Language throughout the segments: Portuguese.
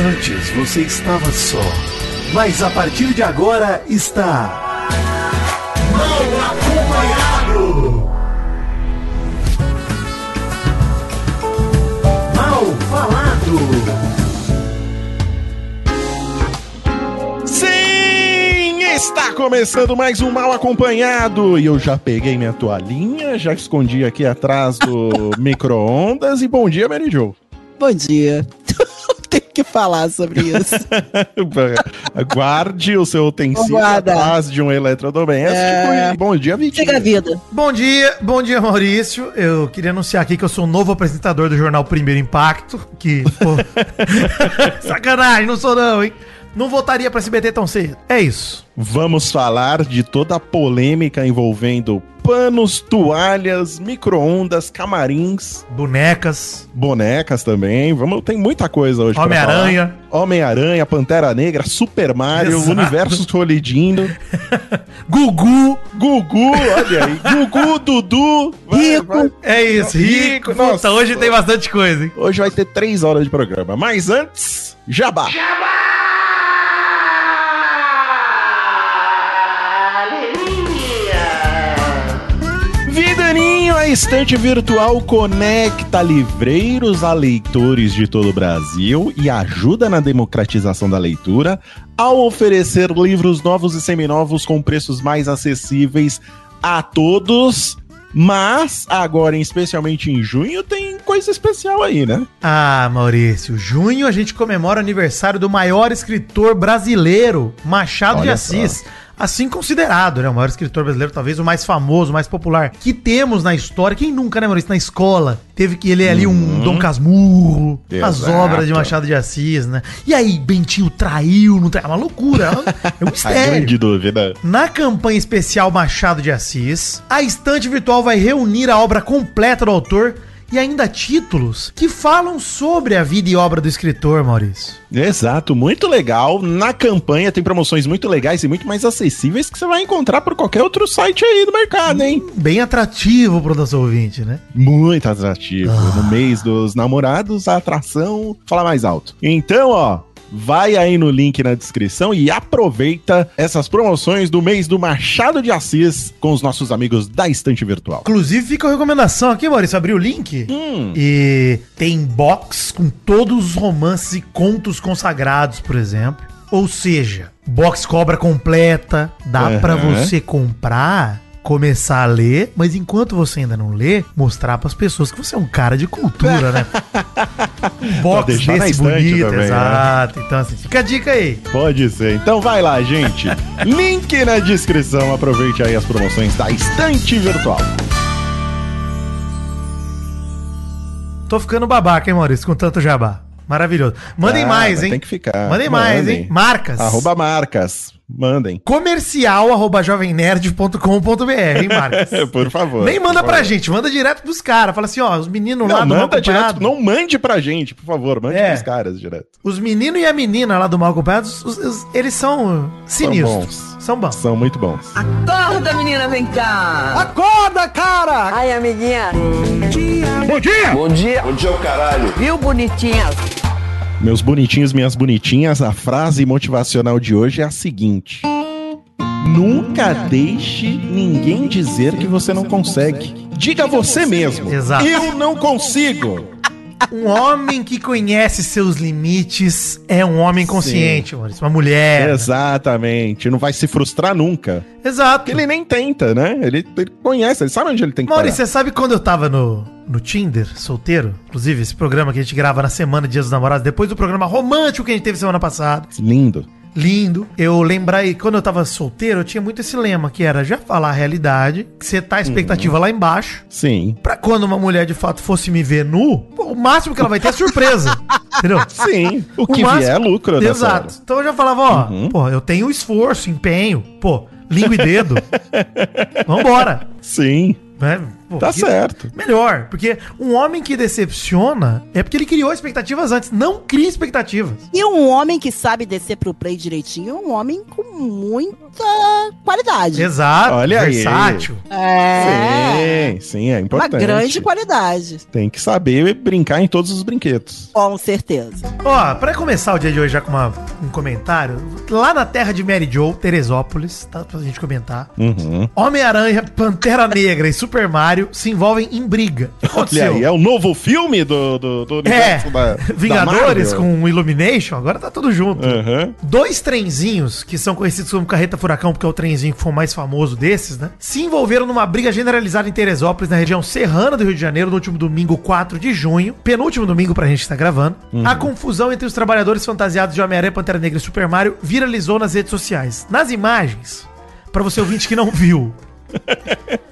Antes você estava só, mas a partir de agora está. Mal acompanhado! Mal falado! Sim! Está começando mais um Mal Acompanhado. E eu já peguei minha toalhinha, já escondi aqui atrás do micro-ondas. E bom dia, Mary Jo. Bom dia. Que falar sobre isso. Guarde o seu utensílio Guarda. atrás de um eletrodoméstico. É. E bom dia, Vitinho. Chega a vida. Bom dia, bom dia Maurício. Eu queria anunciar aqui que eu sou o novo apresentador do jornal Primeiro Impacto. Que, pô. Sacanagem, não sou não, hein? Não voltaria pra SBT tão cedo. É isso. Vamos falar de toda a polêmica envolvendo panos, toalhas, micro-ondas, camarins, Bonecas, bonecas também. Vamos, tem muita coisa hoje pra Homem-Aranha. falar. Homem-Aranha, Pantera Negra, Super Mario, Exato. Universo colidindo. Gugu. Gugu, olha aí. Gugu, Dudu. vai, Rico. vai. É isso, Rico, rico. Puta, nossa. hoje tem bastante coisa, hein? Hoje vai ter três horas de programa. Mas antes, jabá. Vidaninho, a estante virtual conecta livreiros a leitores de todo o Brasil e ajuda na democratização da leitura ao oferecer livros novos e seminovos com preços mais acessíveis a todos. Mas agora, especialmente em junho, tem coisa especial aí, né? Ah, Maurício, junho a gente comemora o aniversário do maior escritor brasileiro, Machado de Olha Assis. Assim considerado, né? O maior escritor brasileiro, talvez o mais famoso, o mais popular que temos na história. Quem nunca, né, Maurício? Na escola. Teve que ler ali um Dom Casmurro, as Exato. obras de Machado de Assis, né? E aí, Bentinho traiu, não traiu? É uma loucura. É um A mistério. grande dúvida. Na campanha especial Machado de Assis, a estante virtual vai reunir a obra completa do autor e ainda títulos que falam sobre a vida e obra do escritor, Maurício. Exato, muito legal. Na campanha tem promoções muito legais e muito mais acessíveis que você vai encontrar por qualquer outro site aí do mercado, hein? Bem atrativo pro nosso ouvinte, né? Muito atrativo. No mês dos namorados, a atração fala mais alto. Então, ó, vai aí no link na descrição e aproveita essas promoções do mês do Machado de Assis com os nossos amigos da Estante Virtual. Inclusive, fica a recomendação aqui, Maurício, abrir o link. Hum, E tem box com todos os romances e contos consagrados, por exemplo. Ou seja, box cobra completa, dá Aham. pra você comprar, começar a ler, mas enquanto você ainda não lê, mostrar pras pessoas que você é um cara de cultura, né? Um box desse bonito, também, né? exato. Então assim, fica a dica aí. pode ser. Então vai lá, gente. link na descrição. Aproveite aí as promoções da Estante Virtual. Tô ficando babaca, hein, Maurício, com tanto jabá. Maravilhoso. Mandem Ah, mais, hein? Tem que ficar. Mandem mais, Mandem. hein? Marcas. Arroba marcas. Mandem. comercial arroba jovemnerd.com.br, hein, Marcos? Por favor. Nem manda pra favor. gente, manda direto pros caras. Fala assim, ó, os meninos lá Não, do Mal manda direto. Acompanhado, Não mande pra gente, por favor. Mande É. pros caras direto. os meninos e a menina lá do Mal Acompanhados, os- os- eles são sinistros. bons. São bons. São muito bons. Acorda, menina, vem cá. Acorda, cara! Ai, amiguinha. Bom dia! Bom dia. Bom dia, o caralho. Viu, bonitinha? Meus bonitinhos, minhas bonitinhas, a frase motivacional de hoje é a seguinte: Nunca deixe ninguém dizer que você não consegue. Diga você mesmo. Exato. Eu não consigo. Um homem que conhece seus limites é um homem consciente, Maurício. Uma mulher. Exatamente. Não vai se frustrar nunca. Exato. Porque ele nem tenta, né? Ele, ele conhece, ele sabe onde ele tem que Maurício, parar. você sabe quando eu tava no, no Tinder, solteiro? Inclusive, esse programa que a gente grava na semana Dias dos Namorados, depois do programa romântico que a gente teve semana passada. Lindo. lindo. Eu lembrei, quando eu tava solteiro, eu tinha muito esse lema, que era já falar a realidade, que você tá a expectativa lá embaixo, Sim. pra quando uma mulher de fato fosse me ver nu, o máximo que ela vai ter é surpresa. entendeu? Sim. O que máximo- vier é lucro nessa Exato. hora. Então eu já falava, ó, pô, eu tenho esforço, empenho, pô, língua e dedo. Vambora. Sim. Né? Pô, Tá certo. Melhor, porque um homem que decepciona é porque ele criou expectativas antes. Não cria expectativas. E um homem que sabe descer pro play direitinho é um homem com muita qualidade. Exato, Olha aí. versátil. É. Sim, sim, é Uma importante. grande qualidade. Tem que saber brincar em todos os brinquedos. Com certeza. Ó, pra começar o dia de hoje já com uma- um comentário, lá na terra de Mary Jo, Teresópolis, tá pra gente comentar. Uhum. Homem-Aranha, Pantera Negra e Super Mario se envolvem em briga. Olha aí, é o novo filme do, do, do É, universo da, Vingadores da com Illumination, agora tá tudo junto. Uhum. Dois trenzinhos, que são conhecidos como Carreta Furacão, porque é o trenzinho que foi o mais famoso desses, né? Se envolveram numa briga generalizada em Teresópolis, na região serrana do Rio de Janeiro, no último domingo, 4 de junho. Penúltimo domingo pra gente estar gravando. A confusão entre os trabalhadores fantasiados de Homem-Aranha, Pantera Negra e Super Mario viralizou nas redes sociais. Nas imagens, pra você ouvinte que não viu,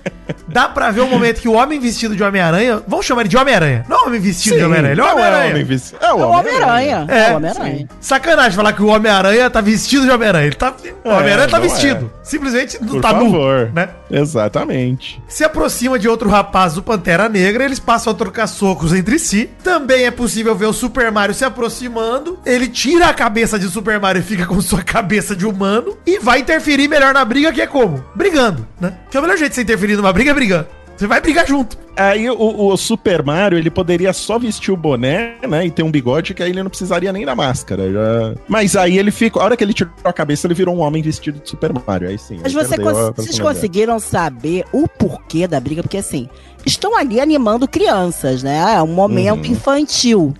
Dá pra ver o momento que o homem vestido de Homem-Aranha. Vamos chamar ele de Homem-Aranha. Não é homem vestido de Homem-Aranha, ele é Homem-Aranha. homem É o É o Homem-Aranha. Homem-Aranha. É, É o Homem-Aranha. Sacanagem falar que o Homem-Aranha tá vestido de Homem-Aranha. Ele tá. O Homem-Aranha tá não vestido. Simplesmente Por tá favor. nu. Né? Exatamente. Se aproxima de outro rapaz do Pantera Negra, eles passam a trocar socos entre si. Também é possível ver o Super Mario se aproximando. Ele tira a cabeça de Super Mario e fica com sua cabeça de humano. E vai interferir melhor na briga, que é como? Brigando, né? Que é o melhor jeito de você interferir numa briga é brigando. Você vai brigar junto. Aí o, o Super Mario, ele poderia só vestir o boné, né? E ter um bigode, que aí ele não precisaria nem da máscara. já- Mas aí ele fica. A hora que ele tirou a cabeça, ele virou um homem vestido de Super Mario. Aí sim. Mas aí você cons- vocês conseguiram saber o porquê da briga? Porque assim, estão ali animando crianças, né? É um momento Uhum. infantil.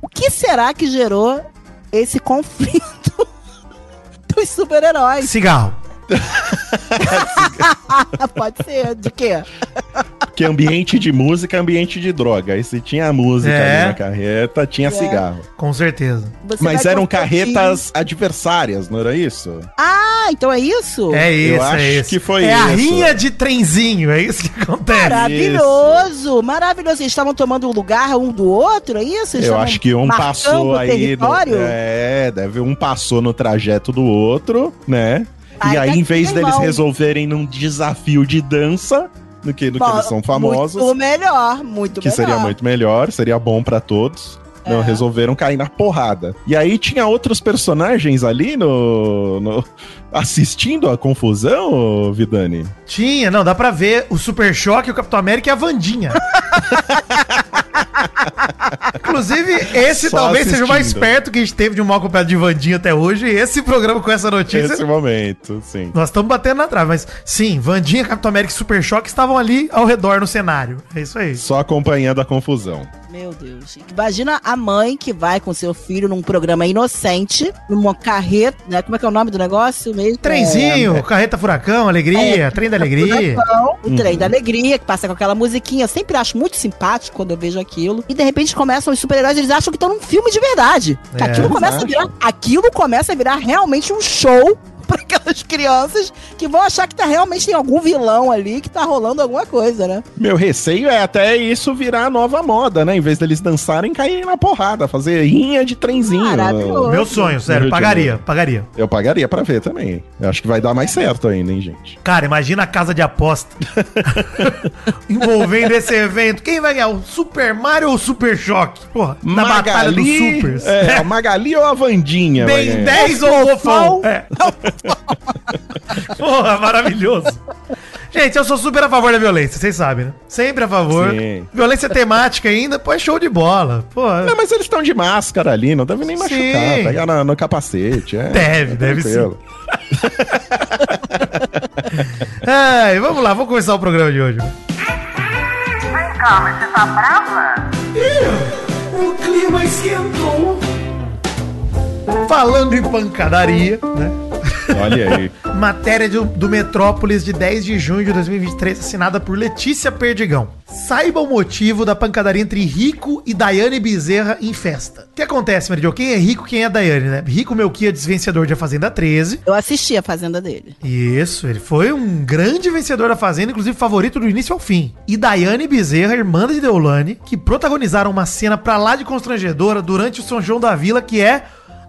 O que será que gerou esse conflito dos super-heróis? Cigarro. Pode ser, de quê? Que ambiente de música é ambiente de droga. E se tinha música É. ali na carreta, tinha É. cigarro. Com certeza. Você Mas eram carretas adversárias, não era isso? Ah, então é isso? É isso, acho é isso. que foi é a isso. rinha de trenzinho, é isso que acontece. Maravilhoso, maravilhoso. Eles estavam tomando o lugar um do outro, é isso? Eles Eu acho que um passou aí. No, é, deve um passou no trajeto do outro, né? E aí, em vez deles irmão. resolverem num desafio de dança, no que, no que Bom, eles são famosos, Muito melhor, muito que melhor. seria muito melhor, seria bom pra todos. Não, É. resolveram cair na porrada. E aí tinha outros personagens ali no, no- assistindo a confusão, ô, Vidani. Tinha, não, dá pra ver o Super Choque, o Capitão América e a Vandinha. Inclusive, esse Só talvez seja o mais assistindo. perto que a gente teve de um mal de Vandinha até hoje. Esse programa com essa notícia. Esse momento, sim. Nós estamos batendo na trave, mas sim, Vandinha, Capitão América e Super Choque estavam ali ao redor no cenário. É isso aí. Só acompanhando a confusão. Meu Deus. Imagina a mãe que vai com seu filho num programa inocente, numa carreta, né? Como é que é o nome do negócio mesmo? Trenzinho, Carreta Furacão, Alegria, Trem da Alegria. Furacão, o trem Uhum. da alegria, que passa com aquela musiquinha. Eu sempre acho muito simpático quando eu vejo aquilo. E de repente começam os super-heróis, eles acham que estão num filme de verdade. É, aquilo começa a virar. Aquilo começa a virar realmente um show para aquelas crianças que vão achar que tá realmente tem algum vilão ali que tá rolando alguma coisa, né? Meu receio é até isso virar a nova moda, né? Em vez deles dançarem, caírem na porrada, fazer rinha de trenzinho. Maravilhoso. Meu sonho, Rio sério, pagaria, pagaria. Eu pagaria pra ver também. Eu acho que vai dar mais certo ainda, hein, gente? Cara, imagina a casa de aposta envolvendo esse evento. Quem vai ganhar? O Super Mario ou o Super Choque? Porra, na batalha dos supers. É, a Magali ou a Vandinha? Bem ganhar? 10 ou Fofão? É. Porra, maravilhoso. Gente, eu sou super a favor da violência, vocês sabem, né? Sempre a favor. Sim. Violência temática ainda, pô, é show de bola. Pô, Não, mas eles estão de máscara ali, não deve nem Sim. machucar. Pegar na- no capacete. É, Deve, é deve tranquilo. Ai, vamos lá, vamos começar o programa de hoje. Vem cá, mas você tá brava? O clima esquentou. Falando em pancadaria, né? Olha aí. Matéria do, do Metrópolis de 10 de junho de 2023, assinada por Letícia Perdigão. Saiba o motivo da pancadaria entre Rico e Daiane Bezerra em festa. O que acontece, Meridio? Quem é Rico, quem é Daiane, né? Rico Melquia, desvencedor de A Fazenda 13. Eu assisti a fazenda dele. Isso, ele foi um grande vencedor da Fazenda, inclusive favorito do início ao fim. E Daiane Bezerra, irmã de Deolane, que protagonizaram uma cena pra lá de constrangedora durante o São João da Vila, que é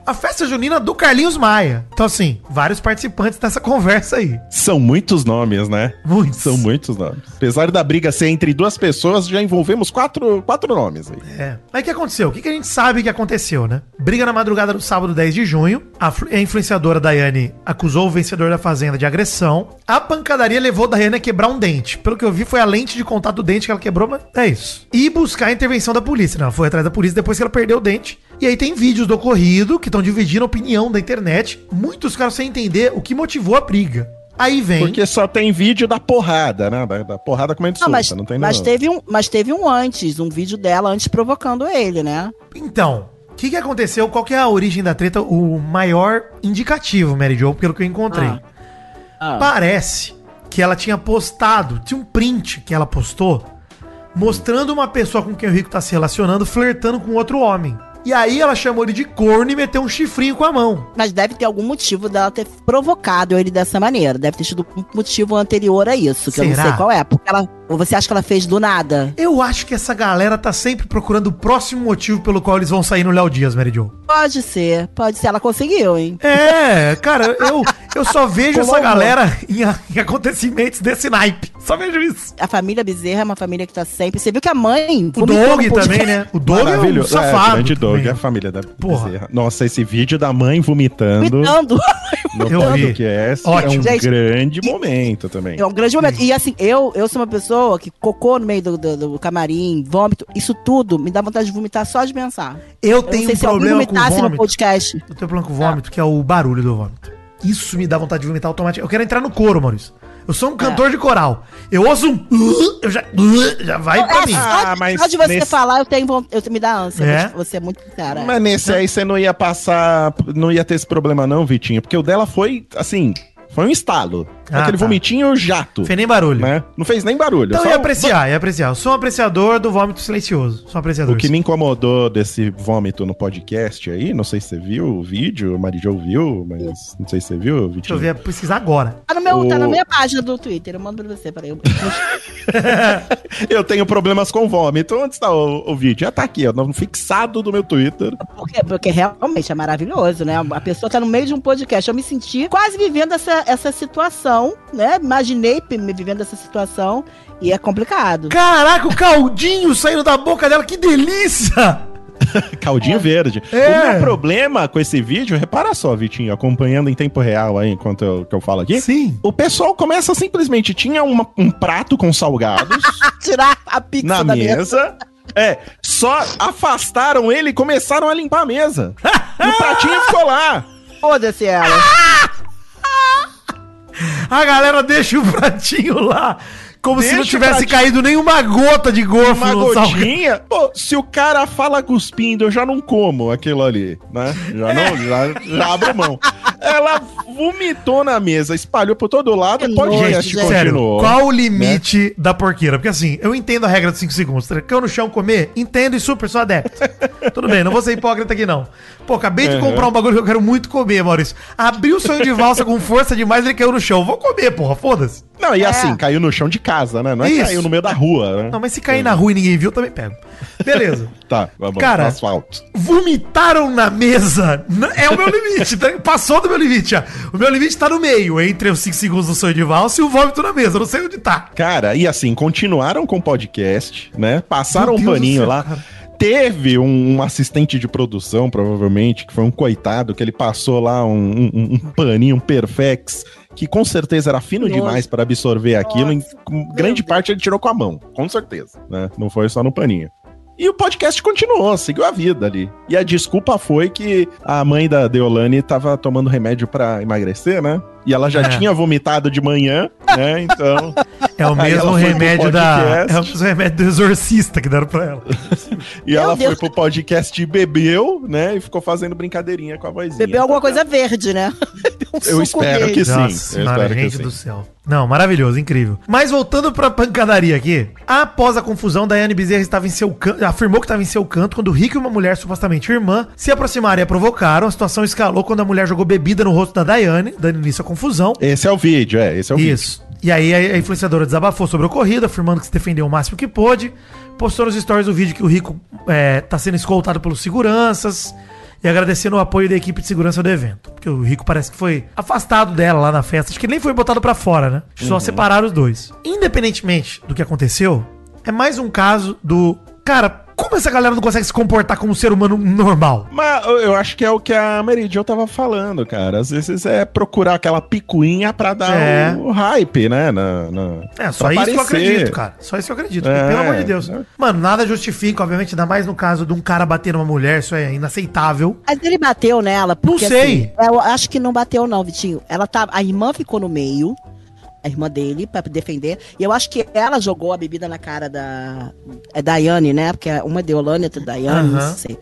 a festa junina do Carlinhos Maia. Então, assim, vários participantes dessa conversa aí. São muitos nomes, né? Muitos. São muitos nomes. Apesar da briga ser entre duas pessoas, já envolvemos quatro, quatro nomes aí. É. Mas o que aconteceu? O que, que a gente sabe que aconteceu, né? Briga na madrugada do sábado 10 de junho. A, a influenciadora Daiane acusou o vencedor da fazenda de agressão. A pancadaria levou Daiane a quebrar um dente. Pelo que eu vi, foi a lente de contato do dente que ela quebrou, mas é isso. E buscar a intervenção da polícia. né? Ela foi atrás da polícia depois que ela perdeu o dente. E aí tem vídeos do ocorrido que estão dividindo a opinião da internet. Muitos caras sem entender o que motivou a briga. Aí vem. Porque só tem vídeo da porrada, né? Da, da porrada comendo Não, solta, mas, não tem mas, teve um, mas teve um antes, um vídeo dela antes provocando ele, né? Então, o que, que aconteceu? Qual que é a origem da treta? O maior indicativo, Mary Jo, pelo que eu encontrei. Ah. Ah. Parece que ela tinha postado, tinha um print que ela postou, mostrando uma pessoa com quem o Rico tá se relacionando, flertando com outro homem. E aí ela chamou ele de corno e meteu um chifrinho com a mão. Mas deve ter algum motivo dela ter provocado ele dessa maneira. Deve ter tido um motivo anterior a isso, que eu Será? não sei qual é. Porque ela. Ou você acha que ela fez do nada? Eu acho que essa galera tá sempre procurando o próximo motivo pelo qual eles vão sair no Léo Dias, Mary Jo. Pode ser, pode ser. Ela conseguiu, hein? É, cara, eu, eu só vejo essa galera em, em acontecimentos desse naipe. Só vejo isso. A família Bezerra é uma família que tá sempre. Você viu que a mãe. O Doug também, né? O Doug é um Maravilhoso. safado. É, grande Doug, também. é a família da Porra. Bezerra. Nossa, esse vídeo da mãe vomitando Vomitando. no Eu vi. podcast Ótimo. é um Gente, grande momento também. É um grande momento. E assim, eu, eu sou uma pessoa que cocô no meio do, do, do camarim, vômito, isso tudo me dá vontade de vomitar só de pensar. Eu Eu tenho não sei um problema com vomitasse no vômito. podcast. Eu tenho um problema com vômito, que é o barulho do vômito. Isso me dá vontade de vomitar automaticamente. Eu quero entrar no coro, Maurício. Eu sou um cantor de coral. Eu ouço um. Eu já. Já vai pra É, mim. só, Ah, de- mas só de você nesse- falar, eu tenho eu, me dá ânsia. É? Você- Você é muito cara. Mas nesse aí você não ia passar, não ia ter esse problema não, Vitinho, porque o dela foi, assim, foi um estalo. Ah, Aquele tá. vomitinho jato, Fez nem barulho. né? Não fez nem barulho. Então eu ia apreciar, ia apreciar. Eu sou um apreciador do vômito silencioso. Sou um apreciador. O que me incomodou desse vômito no podcast aí, não sei se você viu o vídeo, o Marijou viu, mas não sei se você viu, Vitinho. Deixa eu ver, pesquisar agora. Tá, no meu, tá O- na minha página do Twitter. Eu mando pra você. Peraí. Eu... Eu tenho problemas com vômito. Onde está o, o vídeo? Já tá aqui, ó, no fixado do meu Twitter. Porque, porque realmente é maravilhoso, né? A pessoa tá no meio de um podcast. Eu me senti quase vivendo essa, essa situação, né? Imaginei me vivendo essa situação e é complicado. Caraca, o caldinho saindo da boca dela, que delícia! Caldinho verde. É. O meu problema com esse vídeo, repara só, Vitinho, acompanhando em tempo real aí, enquanto eu, que eu falo aqui. Sim. O pessoal começa simplesmente, tinha uma- um prato com salgados Tirar a pizza na da mesa. mesa. É, só afastaram ele e começaram a limpar a mesa. E o pratinho ficou lá. Foda-se ela. A galera deixa o pratinho lá, como se Deixa não o tivesse caído nenhuma gota de gorfo Uma no salgado. gotinha. Pô, se o cara fala cuspindo, eu já não como aquilo ali, né? Já não, já, já abro mão. Ela vomitou na mesa, espalhou por todo lado, Que o podcast nojo, gente. Sério, continuou. qual o limite da porqueira? Porque assim, eu entendo a regra dos 5 segundos. Caiu no chão comer? Entendo e super, sou adepto. Tudo bem, não vou ser hipócrita aqui não. Pô, acabei de Uhum. comprar um bagulho que eu quero muito comer, Maurício. Abriu o sonho de valsa com força demais, ele caiu no chão. Vou comer, porra, foda-se. Não, e É. assim, caiu no chão de casa, né? Não é Isso. caiu no meio da rua, né? Não, mas se cair na rua e ninguém viu, também pego. Beleza. Tá, vamos Cara, asfalto. Vomitaram na mesa. É o meu limite. tá? Passou do meu limite já. O meu limite tá no meio, entre os 5 segundos do sonho de valsa e o vômito na mesa. Eu não sei onde tá. Cara, e assim, continuaram com o podcast, né? Passaram um paninho céu, lá. cara. Teve um, um assistente de produção, provavelmente, que foi um coitado, que ele passou lá um, um- um paninho, um perfex, que com certeza era fino Nossa. demais para absorver aquilo. Em Nossa. grande parte ele tirou com a mão, com certeza, né? Não foi só no paninho. E o podcast continuou, seguiu a vida ali. E a desculpa foi que a mãe da Deolane tava tomando remédio pra emagrecer, né? E ela já É. tinha vomitado de manhã, né? Então. É o mesmo remédio da. É o mesmo remédio do exorcista que deram pra ela. E Meu ela Deus. foi pro podcast e bebeu, né? E ficou fazendo brincadeirinha com a vozinha. Bebeu alguma coisa verde, né? Um Eu espero verde. que sim. Nossa eu espero que gente sim. do céu. Não, maravilhoso, incrível. Mas voltando pra pancadaria aqui, após a confusão, Daiane Bezerra estava em seu canto, afirmou que estava em seu canto quando o Rico e uma mulher, supostamente irmã, se aproximaram e a provocaram. A situação escalou quando a mulher jogou bebida no rosto da Daiane, dando início à confusão. Esse é o vídeo, é. Esse é o vídeo. Isso. E aí a influenciadora desabafou sobre o ocorrido, afirmando que se defendeu o máximo que pôde. Postou nos stories o vídeo que o Rico é, tá sendo escoltado pelos seguranças. e agradecendo o apoio da equipe de segurança do evento. Porque o Rico parece que foi afastado dela lá na festa. Acho que ele nem foi botado pra fora, né? Só separaram os dois. Independentemente do que aconteceu, é mais um caso do. Cara, como essa galera não consegue se comportar como um ser humano normal? Mas eu- acho que é o que a Mary Jo tava falando, cara. Às vezes é procurar aquela picuinha pra dar É. o, hype, né? Na, na- É, só pra isso que eu aparecer. acredito, cara. Só isso que eu acredito. É. Pelo amor de Deus. Mano, nada justifica, obviamente, ainda mais no caso de um cara bater numa mulher, isso é inaceitável. Mas ele bateu nela, porque Não sei. assim, eu acho que não bateu não, Vitinho. Ela tá, a irmã ficou no meio, a irmã dele, pra defender, e eu acho que ela jogou a bebida na cara da é Daiane, né? Porque uma é Deolane, outra é Daiane, Aham. não sei.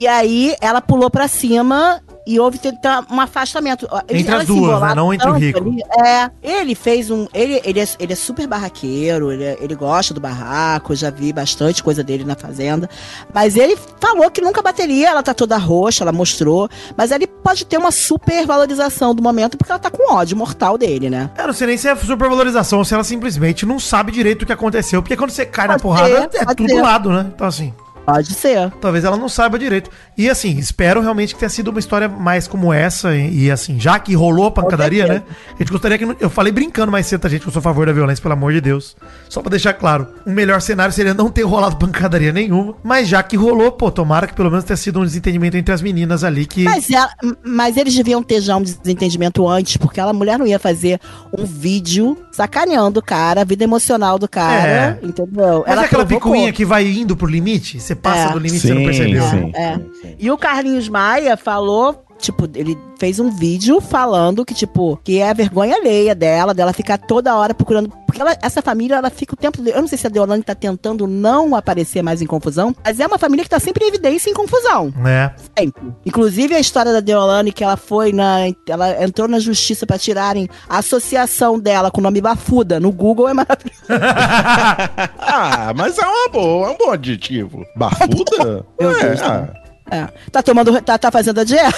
E aí ela pulou pra cima e houve tentar um afastamento. Entre as Elas se duas, né? Não entre o rico. ali. É, ele fez um. Ele, ele, é, ele é super barraqueiro, ele, é- ele gosta do barraco, já vi bastante coisa dele na fazenda. Mas ele falou que nunca bateria, ela tá toda roxa, ela mostrou. Mas ele pode ter uma super valorização do momento, porque ela tá com ódio mortal dele, né? Eu não sei nem se é supervalorização ou se ela simplesmente não sabe direito o que aconteceu. Porque quando você cai na Pode porrada, ser, é pode tudo ser. lado, né? Então, assim, Pode ser. talvez ela não saiba direito. E, assim, espero realmente que tenha sido uma história mais como essa. E, e, assim, já que rolou a pancadaria, né? A gente gostaria que. não- Eu falei brincando mais cedo, tá, gente? Que eu sou a favor da violência, pelo amor de Deus. Só pra deixar claro. O melhor cenário seria não ter rolado pancadaria nenhuma. Mas já que rolou, pô, tomara que pelo menos tenha sido um desentendimento entre as meninas ali que. Mas, ela- mas eles deviam ter já um desentendimento antes, porque ela mulher não ia fazer um vídeo sacaneando o cara, a vida emocional do cara, É. entendeu? Mas é aquela provocou. picuinha que vai indo pro limite? Você passa É. do limite e você não percebeu. sim, É. sim, sim. E o Carlinhos Maia falou, tipo, ele fez um vídeo falando que, tipo, que é a vergonha alheia dela, dela ficar toda hora procurando. Porque ela- essa família, ela fica o tempo. Eu não sei se a Deolane tá tentando não aparecer mais em confusão, mas é uma família que tá sempre em evidência em confusão. É. Sempre. Inclusive a história da Deolane, que ela foi na. Ela entrou na justiça pra tirarem a associação dela com o nome Bafuda no Google é maravilhoso. Ah, mas é uma boa, é um bom adjetivo. Bafuda? Meu É, Deus, ah, É. Tá tomando. Tá, tá fazendo a dieta.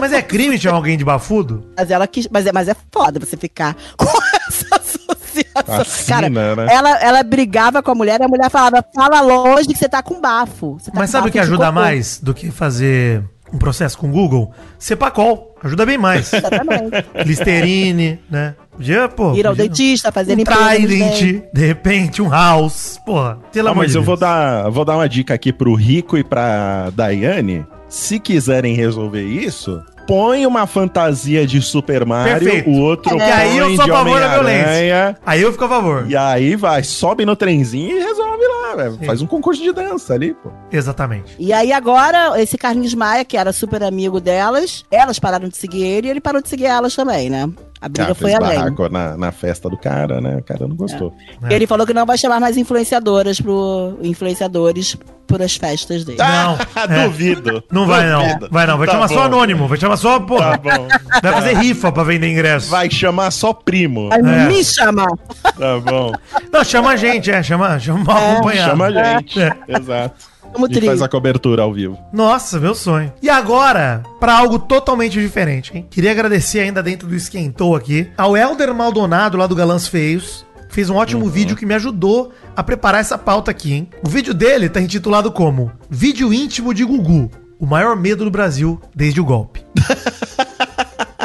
Mas é crime chamar alguém de bafudo? Mas ela quis. Mas é, mas é foda você ficar com essa associação. Assina, Cara, né? ela, ela brigava com a mulher e a mulher falava: fala longe que você tá com bafo. Tá Mas com sabe o que ajuda cocô." mais do que fazer um processo com o Google? Cepacol. Ajuda bem mais. Exatamente. Listerine, né? Podia, pô. Ir ao podia- dentista, fazer Um. Trident, de repente, um house. Porra, pelo Não, amor mas de eu vou Deus. dar, vou dar uma dica aqui pro Rico e pra Daiane. Se quiserem resolver isso, põe uma fantasia de Super Mario, Perfeito. o outro E aí eu põe sou a de favor da violência. Aí eu fico a favor. E aí vai, sobe no trenzinho e resolve lá, velho. Faz um concurso de dança ali, pô. Exatamente. E aí agora, esse Carlinhos Maia, que era super amigo delas, elas pararam de seguir ele e ele parou de seguir elas também, né? A briga foi além. na, na festa do cara, né? O cara não gostou. É. Ele falou que não vai chamar mais influenciadoras pro influenciadores por as festas dele. Não, é. Duvido. Não vai não. Duvido. Vai não. Vai Tá chamar só bom. anônimo. Vai chamar só, Tá porra. bom. Vai fazer rifa pra vender ingresso. Vai chamar só primo. Vai É. me chamar. Tá bom. Não, chama a gente, é. Chama, chama mal acompanhado. Chama a gente. É. Exato. Tri. faz a cobertura ao vivo. Nossa, meu sonho. E agora, pra algo totalmente diferente, hein? Queria agradecer ainda dentro do Esquentou aqui ao Helder Maldonado, lá do Galãs Feios. que Fez um ótimo vídeo que me ajudou a preparar essa pauta aqui, hein? O vídeo dele tá intitulado como Vídeo íntimo de Gugu, o maior medo do Brasil desde o golpe.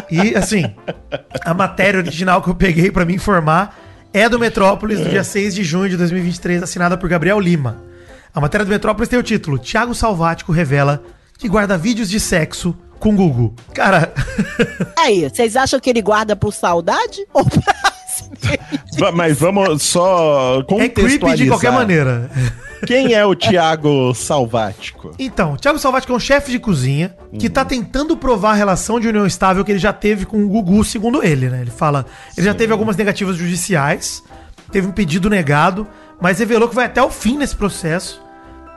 E assim, a matéria original que eu peguei pra me informar é do Metrópolis, do dia 6 de junho de 2023, assinada por Gabriel Lima. A matéria do Metrópolis tem o título: Tiago Salvático revela que guarda vídeos de sexo com Gugu. Cara, Aí, vocês acham que ele guarda por saudade? Ou pra Mas vamos só é contextualizar. creepy de qualquer maneira. Quem é o Tiago Salvático? Então, Thiago Salvático é um chefe de cozinha que tá tentando provar a relação de união estável que ele já teve com o Gugu, segundo ele, né? Ele fala, ele já teve algumas negativas judiciais, teve um pedido negado, mas revelou que vai até o fim nesse processo.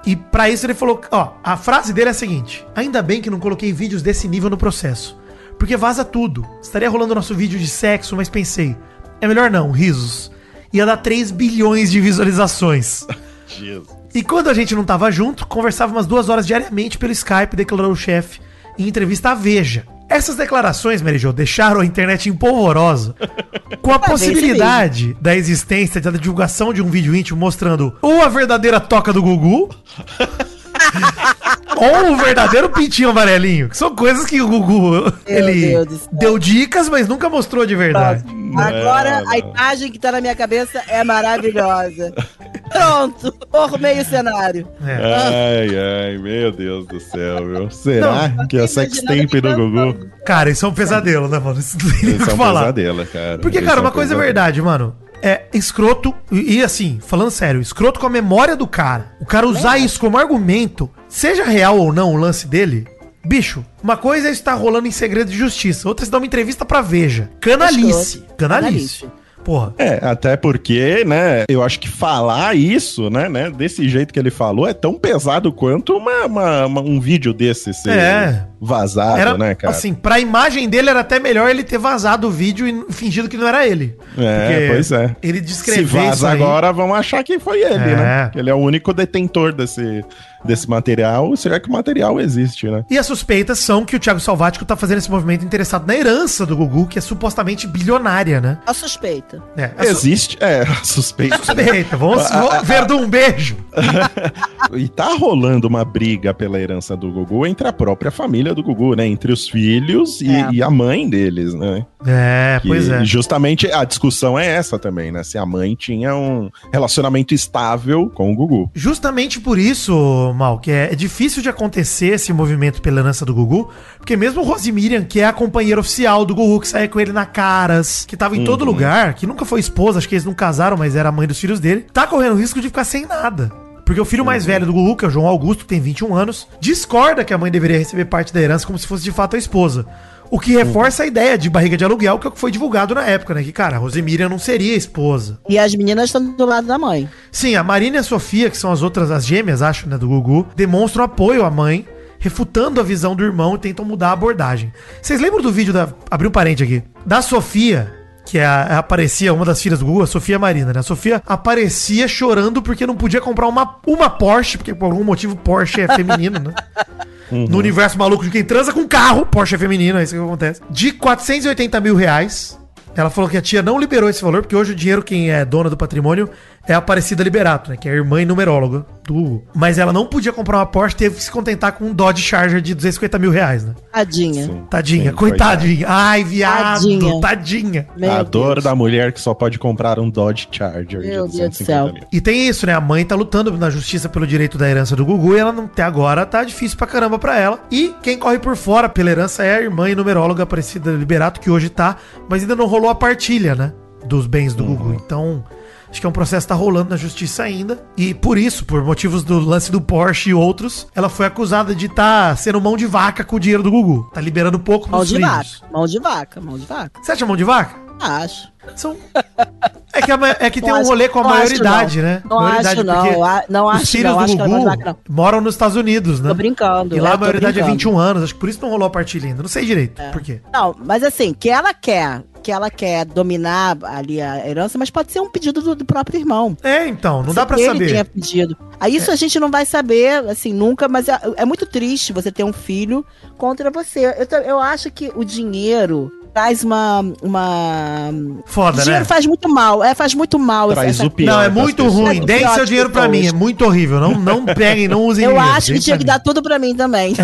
E pra isso ele falou, ó, a frase dele é a seguinte: Ainda bem que não coloquei vídeos desse nível no processo, porque vaza tudo. Estaria rolando nosso vídeo de sexo, mas pensei, é melhor não, risos. Ia dar 3 bilhões de visualizações. Jesus. E quando a gente não tava junto, conversava umas duas horas diariamente pelo Skype, declarou o chefe em entrevista à Veja. Essas declarações, Mary Jo, deixaram a internet empolvorosa. Com a possibilidade da existência da divulgação de um vídeo íntimo mostrando ou a verdadeira toca do Gugu Ou o verdadeiro pintinho amarelinho, que são coisas que o Gugu, ele deu dicas, mas nunca mostrou de verdade. Agora Não, a imagem que tá na minha cabeça é maravilhosa. Pronto, formei o cenário. É. Ai, ai, meu Deus do céu, meu. Será Não, que é não a sex imaginava tape do Gugu? Cara, isso é um pesadelo, né, mano? Isso não tem nem o Isso que é um falar. pesadelo, cara. Porque, Isso cara, é um uma coisa é pesadelo. verdade, mano. É escroto, e, e assim, falando sério, escroto com a memória do cara. O cara usar isso como argumento, seja real ou não o lance dele, bicho, uma coisa é estar rolando em segredo de justiça, outra é dar uma entrevista pra Veja. Canalice. Escroto. Canalice. Canalice. Porra. É, até porque, né, eu acho que falar isso, né, né, desse jeito que ele falou, é tão pesado quanto uma, uma- uma- um vídeo desse ser É. vazado, Era, né, cara? assim, pra imagem dele era até melhor ele ter vazado o vídeo e fingido que não era ele. É, Porque pois é. Ele Se descrever isso vaza aí- agora, vão achar que foi ele, É. né? Que ele é o único detentor desse, desse material. Será que o material existe, né? E as suspeitas são que o Thiago Salvático tá fazendo esse movimento interessado na herança do Gugu, que é supostamente bilionária, né? A suspeita. É, a su- Existe, é, suspeita. suspeita. Vamos, vamos Verdun, um beijo. E tá rolando uma briga pela herança do Gugu entre a própria família do Gugu, né? Entre os filhos e, É. e a mãe deles, né? É, Que pois é. Justamente a discussão é essa também, né? Se a mãe tinha um relacionamento estável com o Gugu. Justamente por isso, Mal, que é, difícil de acontecer esse movimento pela herança do Gugu, porque mesmo Rosemiriam, que é a companheira oficial do Gugu, que saía com ele na Caras, que tava em todo Uhum. lugar, que nunca foi esposa, acho que eles não casaram, mas era a mãe dos filhos dele, tá correndo o risco de ficar sem nada. Porque o filho mais Uhum. velho do Gugu, que é o João Augusto, que tem 21 anos, discorda que a mãe deveria receber parte da herança como se fosse de fato a esposa. O que reforça a ideia de barriga de aluguel, que é o que foi divulgado na época, né? Que, cara, a Rosemiriam não seria esposa. E as meninas estão do lado da mãe. Sim, a Marina e a Sofia, que são as outras, as gêmeas, acho, né, do Gugu, demonstram apoio à mãe, refutando a visão do irmão e tentam mudar a abordagem. Vocês lembram do vídeo da. Abri um parente aqui. Da Sofia, que é a- aparecia uma das filhas do Gugu, a Sofia Marina, né? A Sofia aparecia chorando porque não podia comprar uma, uma Porsche, porque por algum motivo Porsche é feminino, né? No universo maluco de quem transa com carro, Porsche é feminino, é isso que acontece. De 480 mil reais. Ela falou que a tia não liberou esse valor, porque hoje o dinheiro, quem é dona do patrimônio, é a Aparecida Liberato, né? Que é a irmã e numeróloga do Gugu. Mas ela não podia comprar uma Porsche, teve que se contentar com um Dodge Charger de 250 mil reais, né? Tadinha. Sim. Tadinha, Sim, coitadinha. Ai, viado, tadinha. Tadinha. Meu a dor Deus. da mulher que só pode comprar um Dodge Charger Meu Deus do céu. mil. E tem isso, né? A mãe tá lutando na justiça pelo direito da herança do Gugu e ela não, até agora tá difícil pra caramba pra ela. E quem corre por fora pela herança é a irmã e numeróloga Aparecida Liberato, que hoje tá, mas ainda não rolou a partilha, né? Dos bens do Gugu. Então, acho que é um processo que tá rolando na justiça ainda. E por isso, por motivos do lance do Porsche e outros, ela foi acusada de estar tá sendo mão de vaca com o dinheiro do Gugu. Tá liberando pouco Mão pros de vaca. Mão de vaca, mão de vaca. Você acha mão de vaca? Acho. São... É que, a é que tem Não um acho- rolê com a não acho maioridade, não. né? Não maioridade, acho não, não os acho filhos não, do acho Gugu vaca, não. moram nos Estados Unidos, né? Tô brincando. E lá é, a maioridade é brincando. 21 anos, acho que por isso não rolou a partilha ainda. Não sei direito por quê. Não, mas assim, que ela quer, que ela quer dominar ali a herança, mas pode ser um pedido do, do próprio irmão. É, então, não dá pra ele saber. tenha pedido. Aí isso a gente não vai saber, assim, nunca, mas é, é muito triste você ter um filho contra você. Eu, eu acho que o dinheiro traz uma. uma... Foda, o dinheiro né? faz muito mal, é, faz muito mal. Traz essa- o pior Não, é muito ruim. É Deem seu dinheiro pra mim. É muito horrível. Não, não peguem, não usem Eu dinheiro. acho que tinha que dar tudo pra mim também.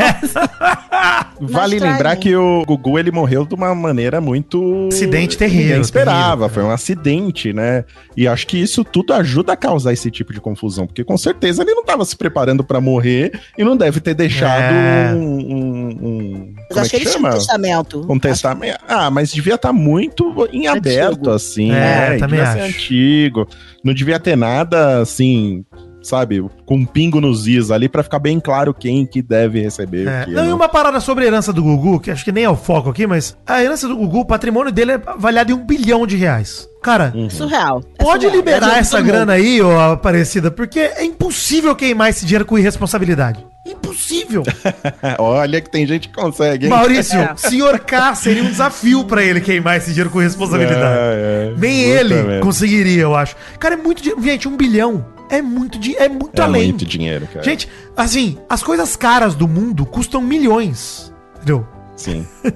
Vale Mas lembrar que o Gugu ele morreu de uma maneira muito Acidente terrível, Ninguém esperava, terrível, foi um acidente, né? E acho que isso tudo ajuda a causar esse tipo de confusão, porque com certeza ele não estava se preparando pra morrer e não deve ter deixado É. um, um, um- Mas como é acho que que ele tinha um chama? testamento. Um testamento. Ah, mas devia estar muito em aberto, Antigo. assim, É, né? também devia ser acho. antigo. Não devia ter nada assim, sabe, com um pingo nos is ali pra ficar bem claro quem que deve receber É. que. Não, e né? uma parada sobre a herança do Gugu, que acho que nem é o foco aqui, mas a herança do Gugu, o patrimônio dele é avaliado em um bilhão de reais. Cara, Uhum. Surreal. É Pode surreal. É liberar de essa grana aí, ô Aparecida, porque é impossível queimar esse dinheiro com irresponsabilidade. Impossível. Olha que tem gente que consegue, hein? Maurício, É. senhor K seria um desafio pra ele queimar esse dinheiro com responsabilidade. É, é. Nem Puta ele conseguiria, eu acho. Cara, é muito dinheiro. Gente, um bilhão é muito, é muito É além. muito dinheiro, cara. Gente, assim, as coisas caras do mundo custam milhões. Entendeu? Sim.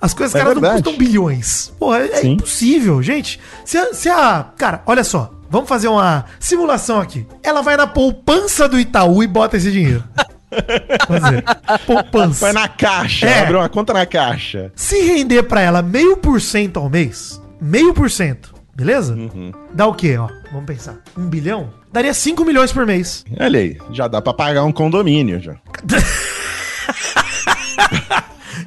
As coisas É caras não verdade. custam bilhões. Porra, é, é impossível, gente. Se a, se a- Cara, olha só. Vamos fazer uma simulação aqui. Ela vai na poupança do Itaú e bota esse dinheiro. Fazer. Poupança. Vai na caixa, É. abre uma conta na caixa. Se render pra ela meio por cento ao mês, meio por cento, beleza? Uhum. Dá o quê, ó? Vamos pensar. Um bilhão? Daria 5 milhões por mês. Olha aí, já dá pra pagar um condomínio já.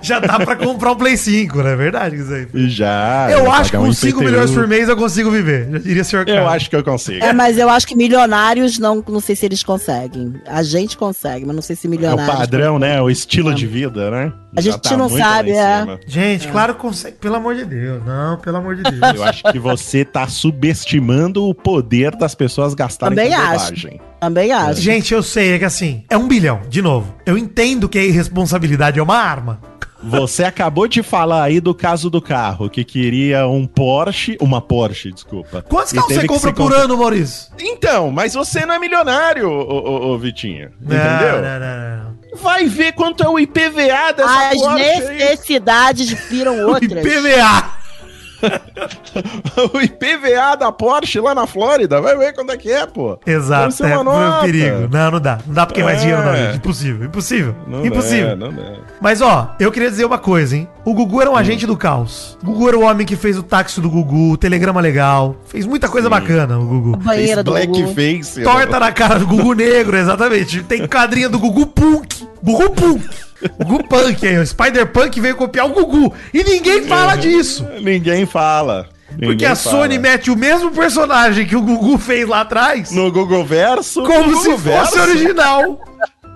Já dá pra comprar um Play 5, não é verdade isso aí? Já. Eu já acho que um com 5 IPTU. milhões por mês eu consigo viver. Já diria senhor Eu acho que eu consigo. É, mas eu acho que milionários não, não sei se eles conseguem. A gente consegue, mas não sei se É o milionários. padrão, né? O estilo de vida, né? A gente não muito lá sabe, é. cima. Gente, claro que consegue. Pelo amor de Deus. Não, pelo amor de Deus. Eu acho que você tá subestimando o poder das pessoas gastarem Também com acho. bobagem. Também acho. Gente, eu sei, é que assim, é um bilhão, de novo. Eu entendo que a irresponsabilidade é uma arma. Você acabou de falar aí do caso do carro, que queria um Porsche, uma Porsche, desculpa. Quantos carros você compra por comprar- ano, Maurício? Então, mas você não é milionário, ô, ô, ô, Vitinho. Não, Entendeu? Não, não, não. Vai ver quanto é o IPVA dessa As Porsche aí. necessidades viram outras. IPVA. o IPVA da Porsche lá na Flórida. Vai ver quanto é que é, pô. Exato, é uma um nota. perigo. Não, não dá. Não dá queimar É. dinheiro, não, gente. Impossível, impossível. Não impossível. dá, não dá. Mas ó, eu queria dizer uma coisa, hein? O Gugu era um agente do caos. O Gugu era o homem que fez o táxi do Gugu, o telegrama legal. Fez muita coisa Sim. bacana, o Gugu. Banheira do Gugu. Blackface. Torta na cara do Gugu Negro, exatamente. Tem quadrinha do Gugu Punk. Gugu Punk. Gugu Punk aí, o Spider Punk veio copiar o Gugu. E ninguém fala disso. Ninguém fala. Porque Ninguém a fala. Sony mete o mesmo personagem que o Gugu fez lá atrás, No Google Verso. como no se Google fosse Verso, original.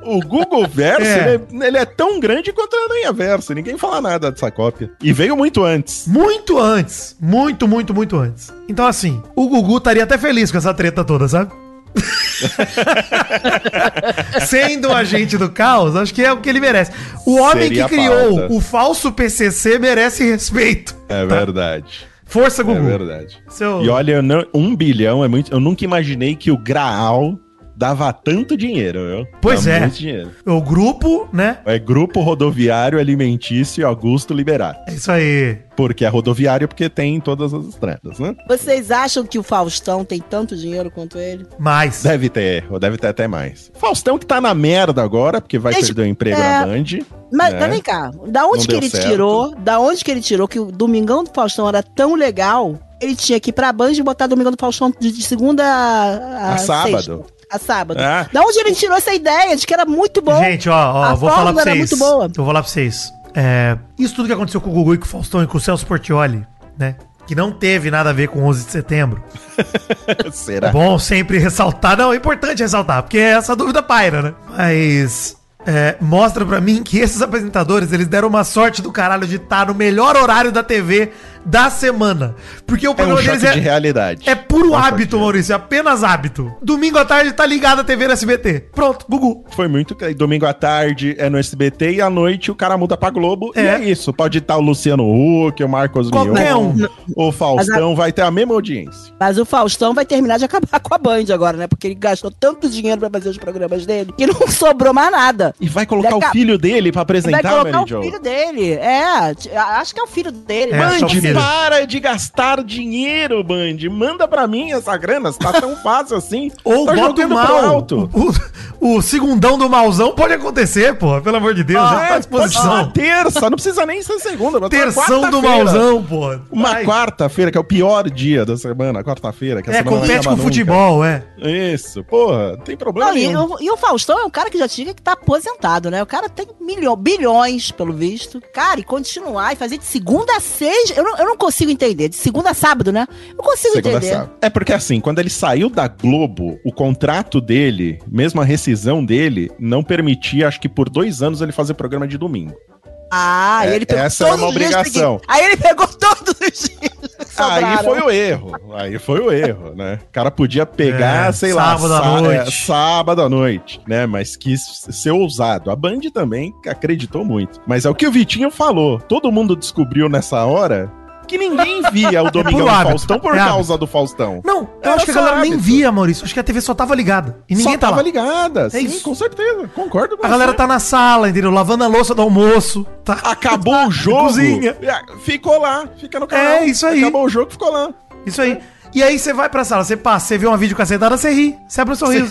O Google Verso, É. ele, é, ele é tão grande quanto a Aranha Verso. Ninguém fala nada dessa cópia. E veio muito antes. Muito antes. Muito, muito, muito antes. Então, assim, o Gugu estaria até feliz com essa treta toda, sabe? Sendo um agente do caos, acho que é o que ele merece. O homem Seria que criou o falso PCC merece respeito. É verdade. Força, É Gugu. verdade. Seu... E olha, não- um bilhão é muito. Eu nunca imaginei que o Graal dava tanto dinheiro, viu? Pois Dá é. Muito dinheiro. O grupo, né? É Grupo Rodoviário Alimentício Augusto Liberato. É isso aí. Porque é rodoviário porque tem todas as estradas, né? Vocês acham que o Faustão tem tanto dinheiro quanto ele? Mais. Deve ter, ou deve ter até mais. Faustão que tá na merda agora, porque vai perder o emprego é, na Band. Mas né? mas vem cá, da onde Não que ele certo. tirou? Da onde que ele tirou que o Domingão do Faustão era tão legal? Ele tinha que ir pra Band e botar Domingão do Faustão de, de segunda a, A sábado. sexta. A sábado. É. Da onde ele tirou essa ideia de que era muito bom? Gente, ó, ó, A vou falar pra vocês. muito boa. Eu vou falar pra vocês. É, isso tudo que aconteceu com o Gugu e com o Faustão e com o Celso Portioli, né? Que não teve nada a ver com 11 de setembro. Será? Bom sempre ressaltar. Não, é importante ressaltar, porque essa dúvida paira, né? Mas é, mostra pra mim que esses apresentadores, eles deram uma sorte do caralho de estar no melhor horário da TV da semana. Porque o É um programa deles de é, realidade. é puro É um hábito, de- Maurício. É apenas hábito. Domingo à tarde tá ligado a TV no SBT. Pronto, Gugu. Foi muito. Domingo à tarde é no SBT e à noite o cara muda pra Globo. E É. é isso. Pode estar o Luciano Huck, o Marcos Qualquer Mion, um. o Faustão, vai ter a mesma audiência. Mas o Faustão vai terminar de acabar com a Band agora, né? Porque ele gastou tanto dinheiro pra fazer os programas dele que não sobrou mais nada. E vai colocar a- o filho dele pra Vai apresentar, colocar Mary o Jo. filho dele. É, acho que é o filho dele. É, né? Band, para de gastar dinheiro, Band. Manda pra mim essa grana, se tá tão fácil assim. Ou tá bota o mal. alto. O, o segundão do malzão pode acontecer, pô. Pelo amor de Deus, já tá à Ah, pode ser disposição. uma terça, não precisa nem ser segunda. Terção do malzão, pô. Uma quarta-feira, que é o pior dia da semana, quarta-feira. que É, semana compete com futebol, é. Isso, porra, não tem problema Não, e, nenhum. o, e o Faustão é um cara que já tinha que tá aposentado, né? O cara tem milho, bilhões, pelo visto. Cara, e continuar e fazer de segunda a seis. Eu não, eu não consigo entender. De segunda a sábado, né? Eu não consigo Segunda entender. sábado. É porque assim, quando ele saiu da Globo, o contrato dele, mesmo a rescisão dele, não permitia, acho que por dois anos, ele fazer programa de domingo. Ah, É, ele pegou essa era todos uma os dias obrigação. Aí ele pegou todos os dias. Aí foi o erro. Aí foi o erro, né? O cara podia pegar, É, sei lá, sábado à sá- noite. é, sábado à noite, né? Mas quis ser ousado. A Band também acreditou muito. Mas é o que o Vitinho falou. Todo mundo descobriu nessa hora que ninguém via o Domingão por do hábito. Faustão por É hábito. causa do Faustão. Não, eu Era acho que a galera nem hábito. via, Maurício. Acho que a TV só tava ligada. E ninguém Só tá tava lá. ligada. sim, isso. com certeza. Concordo com A galera você. tá na sala, entendeu? Lavando a louça do almoço. Tá. Acabou o jogo. Cozinha. É, Ficou lá. Fica no canal. É, isso aí. Acabou o jogo, ficou lá. Isso aí. E aí você vai pra sala, você passa, você vê uma vídeo cacetada, você ri, você abre um sorriso.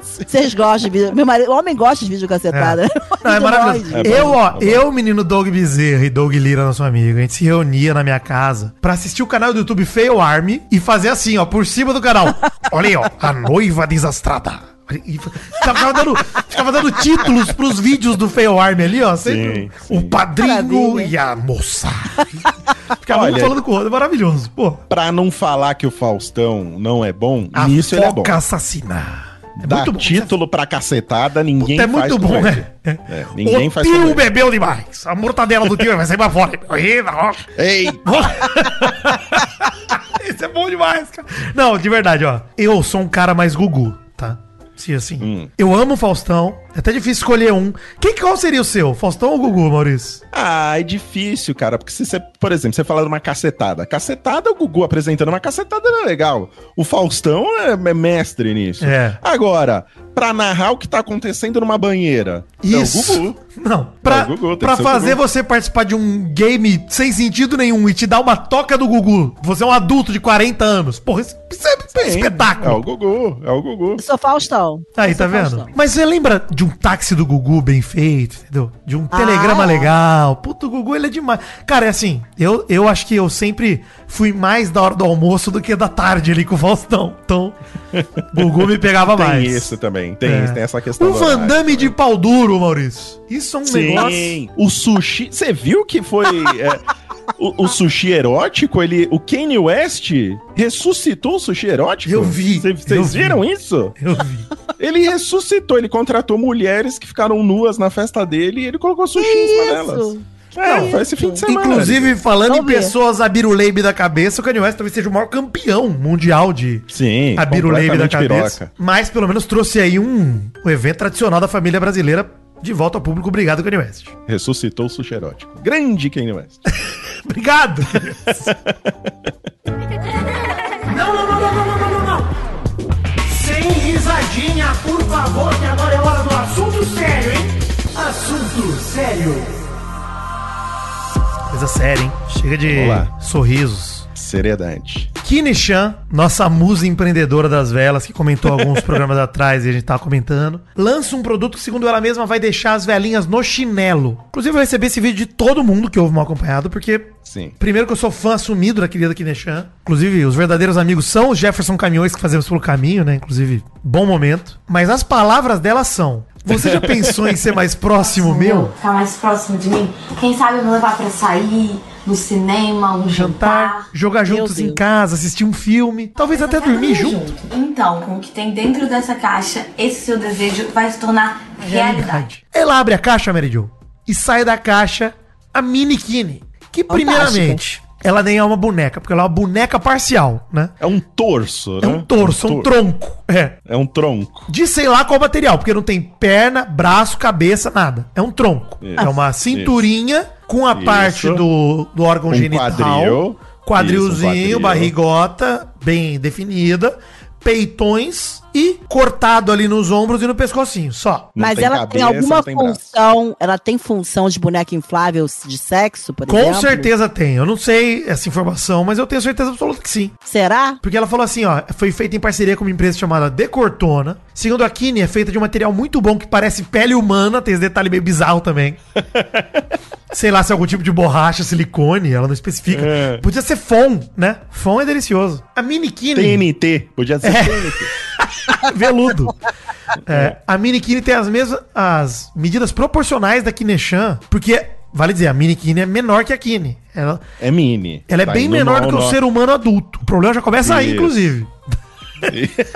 Vocês gostam de vídeo. Meu marido, o homem gosta de vídeo cacetada. Não, é maravilhoso. É bom, eu, ó, é eu, menino Doug Bezerra e Doug Lira, nosso amigo, a gente se reunia na minha casa pra assistir o canal do YouTube Fail Army e fazer assim, ó, por cima do canal. Olha aí, ó, a noiva desastrada. Ficava dando, ficava dando títulos pros vídeos do Fail Army ali, ó. Sempre Sim, o padrinho Maravilha. e a moça. Ficava um Olha- falando com o outro, é maravilhoso. Pô, Pra não falar que o Faustão não é bom, a nisso ele é bom. foca assassina. É Dá muito bom. título pra cacetada, ninguém É faz muito com bom, ele. né? É, ninguém o faz tio com ele. bebeu demais. A mortadela do tio vai sair pra fora. Ei, Isso é bom demais, cara. Não, de verdade, ó. Eu sou um cara mais gugu, tá? Sim, assim. Hum. Eu amo o Faustão. É até difícil escolher um. Quem, qual seria o seu? Faustão ou Gugu, Maurício? Ah, é difícil, cara. Porque se você, por exemplo, você fala de uma cacetada. Cacetada, o Gugu apresentando uma cacetada era legal. O Faustão é é mestre nisso. É. Agora, pra narrar o que tá acontecendo numa banheira. Isso. É o Gugu. Não, pra, É o Gugu, pra fazer Gugu. você participar de um game sem sentido nenhum e te dar uma toca do Gugu, você é um adulto de 40 anos. Porra, isso, isso é Sim, espetáculo. É o Gugu, é o Gugu. Eu sou Faustão. Aí, Eu tá vendo? Faustão. Mas você lembra de um táxi do Gugu bem feito, entendeu? De um telegrama é? legal. Puto, o Gugu, ele é demais. Cara, é assim, eu, eu acho que eu sempre fui mais da hora do almoço do que da tarde ali com o Faustão. Então, Gugu me pegava Tem mais. isso também, tem, É. tem essa questão. Um do Van horário Damme também. de pau duro, Maurício. Isso é um negócio... Sim, o sushi. Você viu que foi. é, o, o sushi erótico, ele. O Kanye West ressuscitou o sushi erótico? Eu vi, Vocês vi. viram isso? Eu vi. Ele ressuscitou, ele contratou mulheres que ficaram nuas na festa dele e ele colocou sushi em cima delas. Isso. É, foi esse fim de semana. Inclusive, falando em pessoas abiruleibe da cabeça, o Kanye West talvez seja o maior campeão mundial de Sim, abiruleibe da cabeça. piroca. Mas pelo menos trouxe aí um, um evento tradicional da família brasileira de volta ao público. Obrigado, Kanye West. Ressuscitou o sushi erótico. Grande Kanye West. Obrigado. não, não, não, não, não, não, não, não. Sem risadinha, por favor, que agora é hora do assunto sério, hein? Assunto sério. Coisa séria, hein? Chega de sorrisos. Seriedade. Kine Chan, nossa musa empreendedora das velas, que comentou alguns programas atrás e a gente tava comentando, lança um produto que, segundo ela mesma, vai deixar as velinhas no chinelo. Inclusive, eu recebi esse vídeo de todo mundo que ouve mal acompanhado, porque Sim. Primeiro que eu sou fã assumido da querida Kineshan. Inclusive, os verdadeiros amigos são os Jefferson Caminhões que fazemos pelo caminho, né? Inclusive, bom momento. Mas as palavras dela são: Você já pensou em ser mais próximo meu? Ficar mais próximo de mim. Quem sabe me levar pra sair, no cinema, um Jantar, jantar. jogar juntos em casa, assistir um filme, talvez até dormir junto. Então, com o que tem dentro dessa caixa, esse seu desejo vai se tornar realidade. Ela abre a caixa, Mary Jo, e sai da caixa a mini Kine. Que, primeiramente, ela nem é uma boneca, porque ela é uma boneca parcial, né? É um torso, É né? um torso, é um tor- tronco. É. É um tronco. De sei lá qual material, porque não tem perna, braço, cabeça, nada. É um tronco. Isso. É uma cinturinha com a Isso. parte do, do órgão Um genital. quadril. Quadrilzinho, Isso, um quadril. barrigota, bem definida. Peitões e cortado ali nos ombros e no pescocinho, só. Não Mas tem ela cabeça, tem alguma tem braço. função. Ela tem função de boneca inflável de sexo, por Com exemplo? certeza tem. Eu não sei essa informação, mas eu tenho certeza absoluta que sim. Será? Porque ela falou assim, ó, foi feita em parceria com uma empresa chamada Decortona. Segundo a Kine, é feita de um material muito bom que parece pele humana, tem esse detalhe meio bizarro também. Sei lá se é algum tipo de borracha, silicone, ela não especifica. É. Podia ser fom, né? Fom é delicioso. A Mini Kine, TNT. Podia ser É. TNT. veludo. É, a Mini Kine tem as mesmas as medidas proporcionais da Kineshan, porque, vale dizer, a Mini Kine é menor que a Kine. Ela, É mini. ela é Tá bem menor no- do que o ser humano adulto. O problema já começa aí, Isso. inclusive.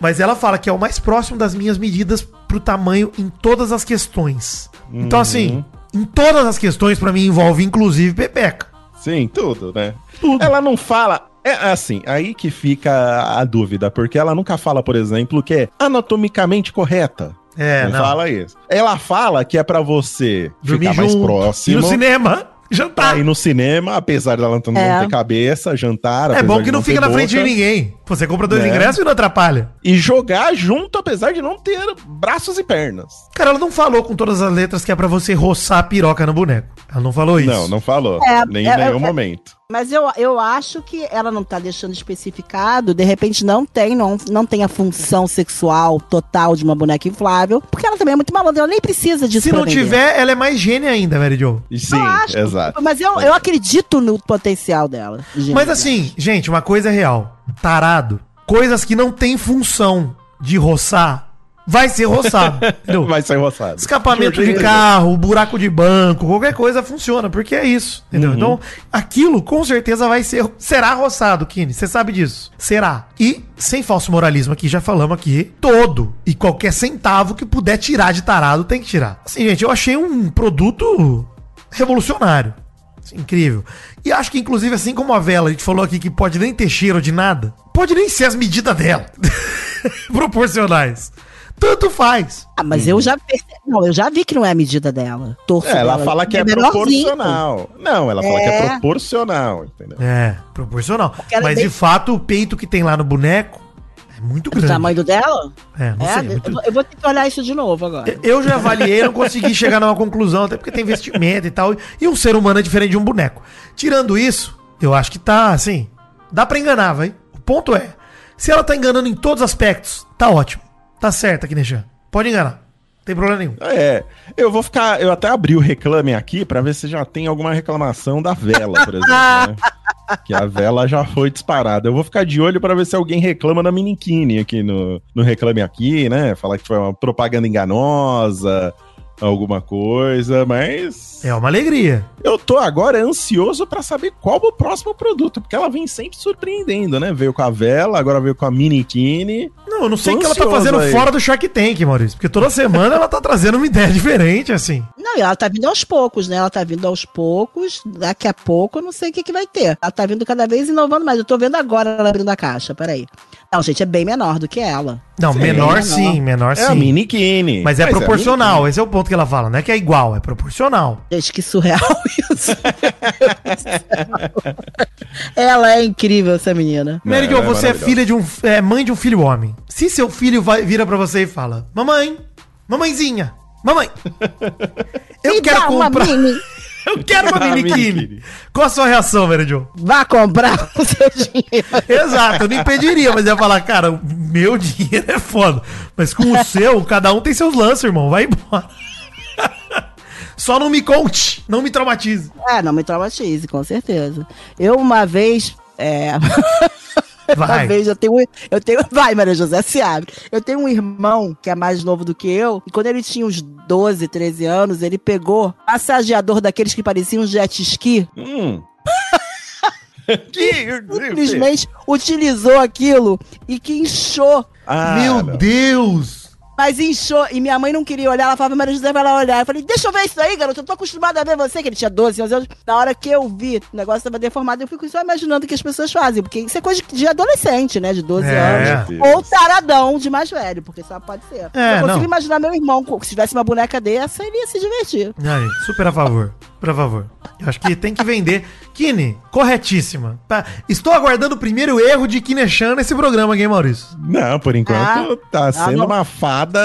Mas ela fala que é o mais próximo das minhas medidas pro tamanho em todas as questões. Então, Uhum. assim, em todas as questões, pra mim, envolve inclusive Pepeca. Sim, tudo, né? Tudo. Ela não fala. É assim, aí que fica a dúvida, porque ela nunca fala, por exemplo, que é anatomicamente correta. É, não, não. fala isso. Ela fala que é pra você Dormir ficar mais junto, próximo. no cinema, jantar. Ir no cinema, apesar dela não É. ter cabeça, jantar. É bom que não fica ter na frente de boca, ninguém. Você compra dois Né? ingressos e não atrapalha. E jogar junto, apesar de não ter braços e pernas. Cara, ela não falou com todas as letras que é pra você roçar a piroca no boneco. Ela não falou isso. Não, não falou. É, nem é, em nenhum é, momento. Mas eu, eu acho que ela não tá deixando especificado, de repente não tem, não, não tem a função sexual total de uma boneca inflável, porque ela também é muito malandra, ela nem precisa disso Se pra não vender. tiver, ela é mais gênia ainda, Mary Jo. Sim, Eu acho, exato. Mas eu, eu acredito no potencial dela. gente. Mas assim, gente, uma coisa é real. Tarado. Coisas que não tem função de roçar, vai ser roçado. entendeu? Vai ser roçado. Escapamento de carro, buraco de banco, qualquer coisa funciona, porque é isso. Entendeu? Uhum. Então, aquilo com certeza vai ser. Será roçado, Kine. Você sabe disso. Será. E, sem falso moralismo aqui, já falamos aqui, todo e qualquer centavo que puder tirar de tarado tem que tirar. Assim, gente, eu achei um produto revolucionário. Assim, incrível. E acho que, inclusive, assim como a vela, a gente falou aqui que pode nem ter cheiro de nada, pode nem ser as medidas dela. Proporcionais. Tanto faz. Ah, mas eu já percebi. Não, eu já vi que não é a medida dela. Torço É, ela dela, fala que é menorzinho. proporcional. Não, ela fala que é É. proporcional, entendeu? É, proporcional. Mas é bem- de fato, o peito que tem lá no boneco é muito O grande. tamanho do dela? É, não É, sei. eu, muito- vou- eu vou ter que olhar isso de novo agora. Eu já avaliei, não consegui chegar numa conclusão, até porque tem vestimenta e tal. E um ser humano é diferente de um boneco. Tirando isso, eu acho que tá assim. Dá pra enganar, vai. O ponto é: se ela tá enganando em todos os aspectos, tá ótimo. Tá certo aqui, Nechan. Pode enganar. Não tem problema nenhum. É, eu vou ficar. Eu até abri o reclame aqui pra ver se já tem alguma reclamação da vela, por exemplo. né? Que a vela já foi disparada. Eu vou ficar de olho pra ver se alguém reclama da Miniquine aqui no, no reclame aqui, né? Falar que foi uma propaganda enganosa, alguma coisa, mas. É uma alegria. Eu tô agora ansioso pra saber qual o próximo produto, porque ela vem sempre surpreendendo, né? Veio com a vela, agora veio com a Miniquine. Não, eu não sei o que ela tá fazendo aí. fora do Shark Tank, Maurício. Porque toda semana ela tá trazendo uma ideia diferente, assim. Não, e ela tá vindo aos poucos, né? Ela tá vindo aos poucos. Daqui a pouco eu não sei o que, que vai ter. Ela tá vindo cada vez inovando mais. Eu tô vendo agora ela abrindo a caixa. Peraí. Não, gente, é bem menor do que ela. Não, Sim, menor menor. sim, menor É a sim. Miniquine. Mas é a proporcional, Miniquine. esse é o ponto que ela fala. Não é que é igual, é proporcional. Gente, que surreal isso. ela é incrível, essa menina. Ela é você é filha de um. É mãe de um filho homem. Se seu filho vai, vira pra você e fala: Mamãe, mamãezinha, mamãe. Eu Me quero dá uma comprar. mini. Eu quero uma. Miniquine. Qual a sua reação, Mary Jo? Vá comprar o seu dinheiro. Exato, eu não impediria, mas ia falar, cara, meu dinheiro é foda. Mas com o seu, cada um tem seus lances, irmão. Vai embora. Só não me conte, não me traumatize. É, não me traumatize, com certeza. Eu uma vez. É... Uma Vai. vez eu tenho, eu tenho. Vai, Maria José, se abre. Eu tenho um irmão que é mais novo do que eu, e quando ele tinha uns 12, 13 anos, ele pegou massageador daqueles que pareciam jet ski, Hum. que, simplesmente utilizou aquilo e que inchou. Ah, Meu não. Deus! Mas inchou, e minha mãe não queria olhar, ela falava, Maria José vai lá olhar. Eu falei, deixa eu ver isso aí, garoto, eu tô acostumada a ver você, que ele tinha 12, 11 anos. Na hora que eu vi, o negócio tava deformado, eu fico só imaginando o que as pessoas fazem, porque isso é coisa de adolescente, né, de 12 É. anos. Ou taradão de mais velho, porque só pode ser. É, eu consigo não. imaginar meu irmão, se tivesse uma boneca dessa, ele ia se divertir. Ai, super a favor. A favor. Eu acho que tem que vender. Kine, corretíssima. Tá. Estou aguardando o primeiro erro de Kinechan nesse programa, hein, Maurício? Não, por enquanto Ah. tá Ah, sendo uma fada.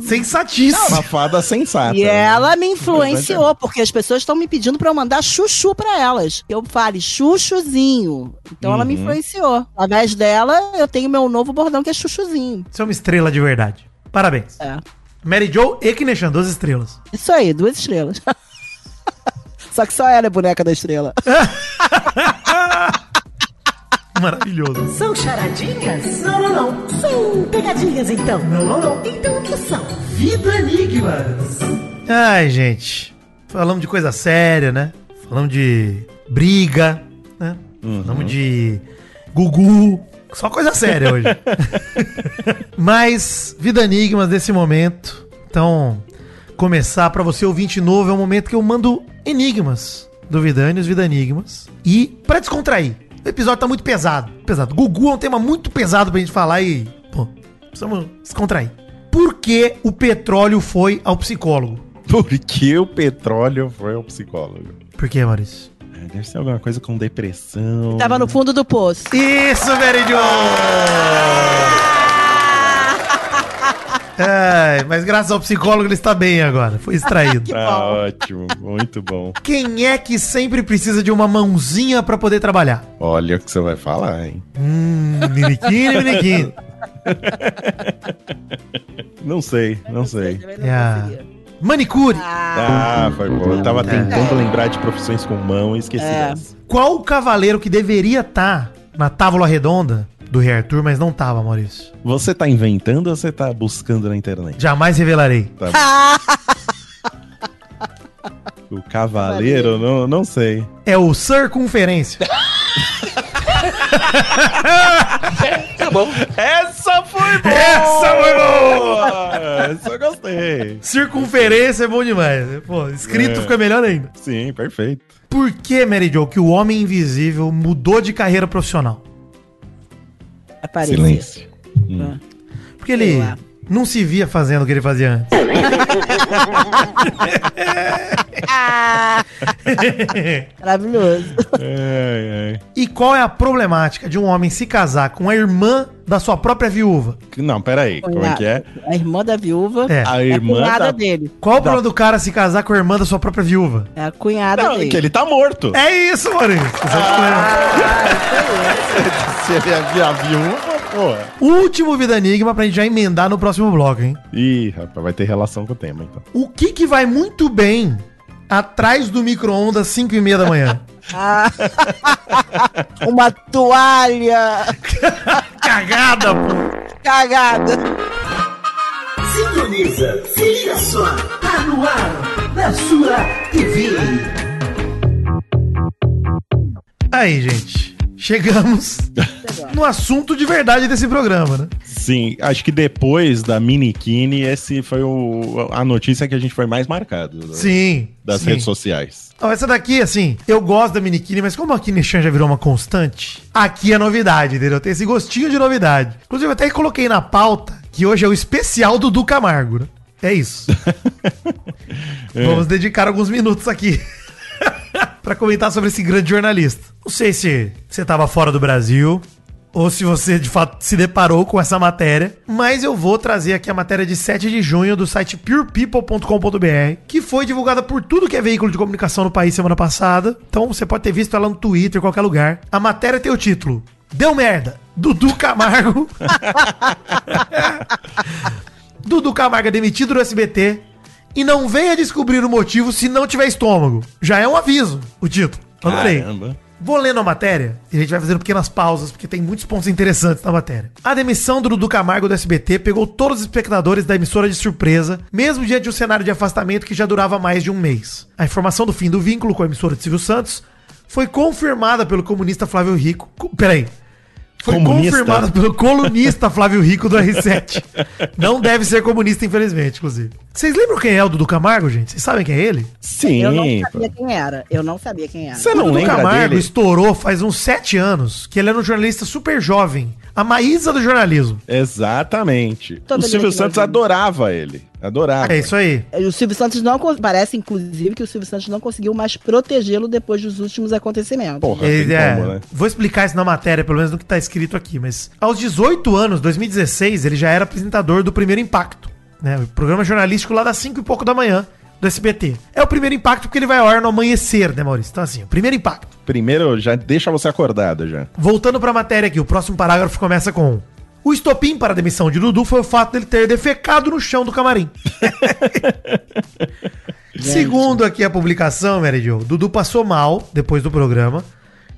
Sensatíssimo. Uma fada sensata. E ela me influenciou, porque as pessoas estão me pedindo pra eu mandar chuchu pra elas. Eu fale chuchuzinho. Então ela me Uhum. influenciou. Através dela, eu tenho meu novo bordão que é chuchuzinho. Você é uma estrela de verdade. Parabéns. É. Mary Jo e Kinechan, duas estrelas. Isso aí, duas estrelas. Só que só ela é boneca da estrela. Maravilhoso. São charadinhas? Não, não, não. São pegadinhas, então. Não, não, não. Então o que são? Vida Enigmas. Ai, gente. Falamos de coisa séria, né? Falamos de briga, né? Falamos de Gugu. Só coisa séria hoje. Mas, Vida Enigmas desse momento. Então, começar pra você ouvinte novo é um momento que eu mando enigmas do Vidani, os Vida Enigmas. E pra descontrair. O episódio tá muito pesado. Pesado. Gugu é um tema muito pesado pra gente falar e, pô, precisamos descontrair. Por que o petróleo foi ao psicólogo? Por que o petróleo foi ao psicólogo? Por que, Maurício? É, Deve ser alguma coisa com depressão. Tava no fundo do poço. Isso, Meridio! É, mas graças ao psicólogo ele está bem agora. Foi extraído. Tá ótimo, muito bom. Quem é que sempre precisa de uma mãozinha pra poder trabalhar? Olha o que você vai falar, hein? Hum, miniquinho, miniquinho. Não sei, não sei. É a manicure. Ah, foi bom. Eu tava tentando lembrar de profissões com mão e esqueci É. dessa. Qual o cavaleiro que deveria estar na tábua redonda do Rei Arthur, mas não tava, Maurício? Você tá inventando ou você tá buscando na internet? Jamais revelarei. Tá O cavaleiro, não, não sei. É o Circunferência. Essa foi boa! Essa foi boa! Essa eu gostei. Circunferência é bom demais. Pô, escrito É. fica melhor ainda. Sim, perfeito. Por que, Mary Jo, que o Homem Invisível mudou de carreira profissional? Aparecer. Silêncio. Porque ele não se via fazendo o que ele fazia antes. Maravilhoso. Ai, ai. E qual é a problemática de um homem se casar com a irmã da sua própria viúva? Não, peraí. Como é que é? A irmã da viúva É. A é a irmã cunhada da... dele. Qual o problema do cara se casar com a irmã da sua própria viúva? É a cunhada Não, dele. que ele tá morto. É isso, Maurício. Se ele é a viúva, porra. Último Vida Enigma pra gente já emendar no próximo bloco, hein? Ih, rapaz, vai ter relação com o tema, então. O que que vai muito bem atrás do micro-ondas 5 e meia da manhã? Ah. Uma toalha Cagada, pô. cagada. Sintoniza, se liga só, tá no ar, na sua TV. Aí, gente. Chegamos no assunto de verdade desse programa, né? Sim, acho que depois da Minikini, esse foi o, a notícia que a gente foi mais marcado. né, Sim. Das sim. redes sociais. Então, essa daqui, assim, eu gosto da Minikini, mas como a Kinichan já virou uma constante, aqui é novidade, entendeu? Tem esse gostinho de novidade. Inclusive, eu até coloquei na pauta que hoje é o especial do Dudu Camargo, né? É isso. Vamos dedicar alguns minutos aqui pra comentar sobre esse grande jornalista. Não sei se você tava fora do Brasil ou se você de fato se deparou com essa matéria, mas eu vou trazer aqui a matéria de 7 de junho do site purepeople.com.br, que foi divulgada por tudo que é veículo de comunicação no país semana passada. Então você pode ter visto ela no Twitter, em qualquer lugar. A matéria tem o título: Deu merda. Dudu Camargo. Dudu Camargo é demitido do SBT e não venha descobrir o motivo se não tiver estômago. Já é um aviso, o título. Adorei. Caramba. Vou lendo a matéria e a gente vai fazendo pequenas pausas, porque tem muitos pontos interessantes na matéria. A demissão do Dudu Camargo do SBT pegou todos os espectadores da emissora de surpresa, mesmo diante de um cenário de afastamento que já durava mais de um mês. A informação do fim do vínculo com a emissora de Silvio Santos foi confirmada pelo comunista Flávio Rico. Co- Peraí. Foi Comunista? confirmada pelo colunista Flávio Rico do R7. Não deve ser comunista, infelizmente, inclusive. Vocês lembram quem é o Dudu Camargo, gente? Vocês sabem quem é ele? Sim, Eu não sabia quem era. Eu não sabia quem era. Você O não Dudu lembra Camargo dele? estourou faz uns sete anos, que ele era um jornalista super jovem. A Maísa do jornalismo. Exatamente. Tô o Silvio Santos mas- adorava ele. Adorava. É isso aí. O Silvio Santos não. Parece, inclusive, que o Silvio Santos não conseguiu mais protegê-lo depois dos últimos acontecimentos. Porra, Ele tem é- como, né? Vou explicar isso na matéria, pelo menos no que tá escrito aqui, mas aos 18 anos, 2016, ele já era apresentador do Primeiro Impacto, né? O programa jornalístico lá das 5 e pouco da manhã do SBT. É o Primeiro Impacto porque ele vai ao ar no amanhecer, né, Maurício? Então assim, o Primeiro Impacto. Primeiro, já deixa você acordado já. Voltando pra matéria aqui, o próximo parágrafo começa com o estopim para a demissão de Dudu foi o fato dele ter defecado no chão do camarim. Segundo aqui a publicação, Mary Jo, Dudu passou mal depois do programa,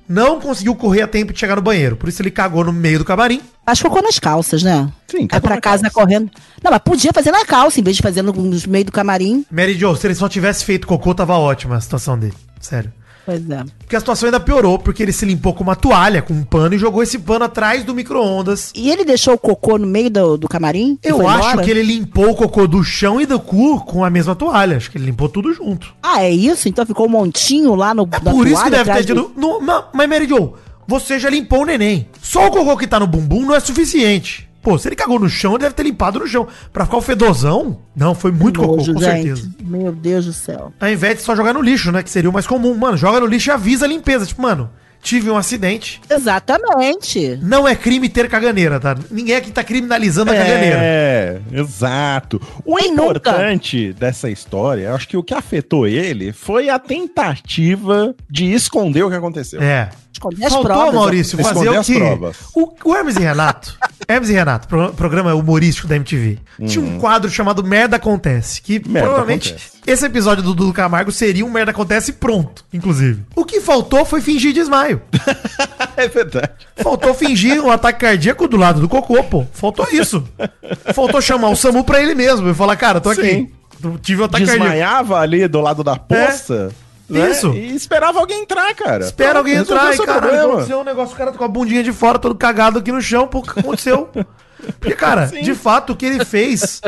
não conseguiu correr a tempo de chegar no banheiro, por isso ele cagou no meio do camarim. Acho que ficou nas calças, né? Sim, Aí cagou pra na casa calça. correndo. Não, mas podia fazer na calça, em vez de fazer no, no meio do camarim. Mary Jo, se ele só tivesse feito cocô, tava ótima a situação dele. Sério. Pois é. Porque a situação ainda piorou, porque ele se limpou com uma toalha, com um pano, e jogou esse pano atrás do micro-ondas. E ele deixou o cocô no meio do, do camarim? Eu acho embora? que ele limpou o cocô do chão e do cu com a mesma toalha. Acho que ele limpou tudo junto. Ah, é isso? Então ficou um montinho lá no. É por isso que deve ter tido. No, não, mas Mary Jo, você já limpou o neném. Só o cocô que tá no bumbum não é suficiente. Pô, se ele cagou no chão, ele deve ter limpado no chão. Pra ficar o fedozão? Não, foi muito cocô, com certeza. Meu Deus do céu. Ao invés de só jogar no lixo, né? Que seria o mais comum. Mano, joga no lixo e avisa a limpeza. Tipo, mano, tive um acidente. Exatamente. Não é crime ter caganeira, tá? Ninguém aqui tá criminalizando a caganeira. É, exato. O Quem importante dessa história, eu acho que o que afetou ele foi a tentativa de esconder o que aconteceu. É. Esconder as Faltou, provas. Maurício, Esconder fazer o que? O, o Hermes e Renato, Hermes e Renato, pro- programa humorístico da MTV, tinha um quadro chamado Merda Acontece, que Uhum. Merda provavelmente Acontece. esse episódio do Dudu Camargo seria um Merda Acontece pronto, inclusive. O que faltou foi fingir desmaio. É verdade. Faltou fingir um ataque cardíaco do lado do cocô, pô. Faltou isso. Faltou chamar o SAMU pra ele mesmo e falar, cara, tô aqui. Sim. Tive um ataque cardíaco. Desmaiava ali do lado da poça. Né? Isso. E esperava alguém entrar, cara. Espera alguém Resolveu entrar e, cara, problema. aconteceu um negócio, o cara tá com a bundinha de fora, todo cagado aqui no chão, pô, o que aconteceu? Porque, cara, Sim. de fato, o que ele fez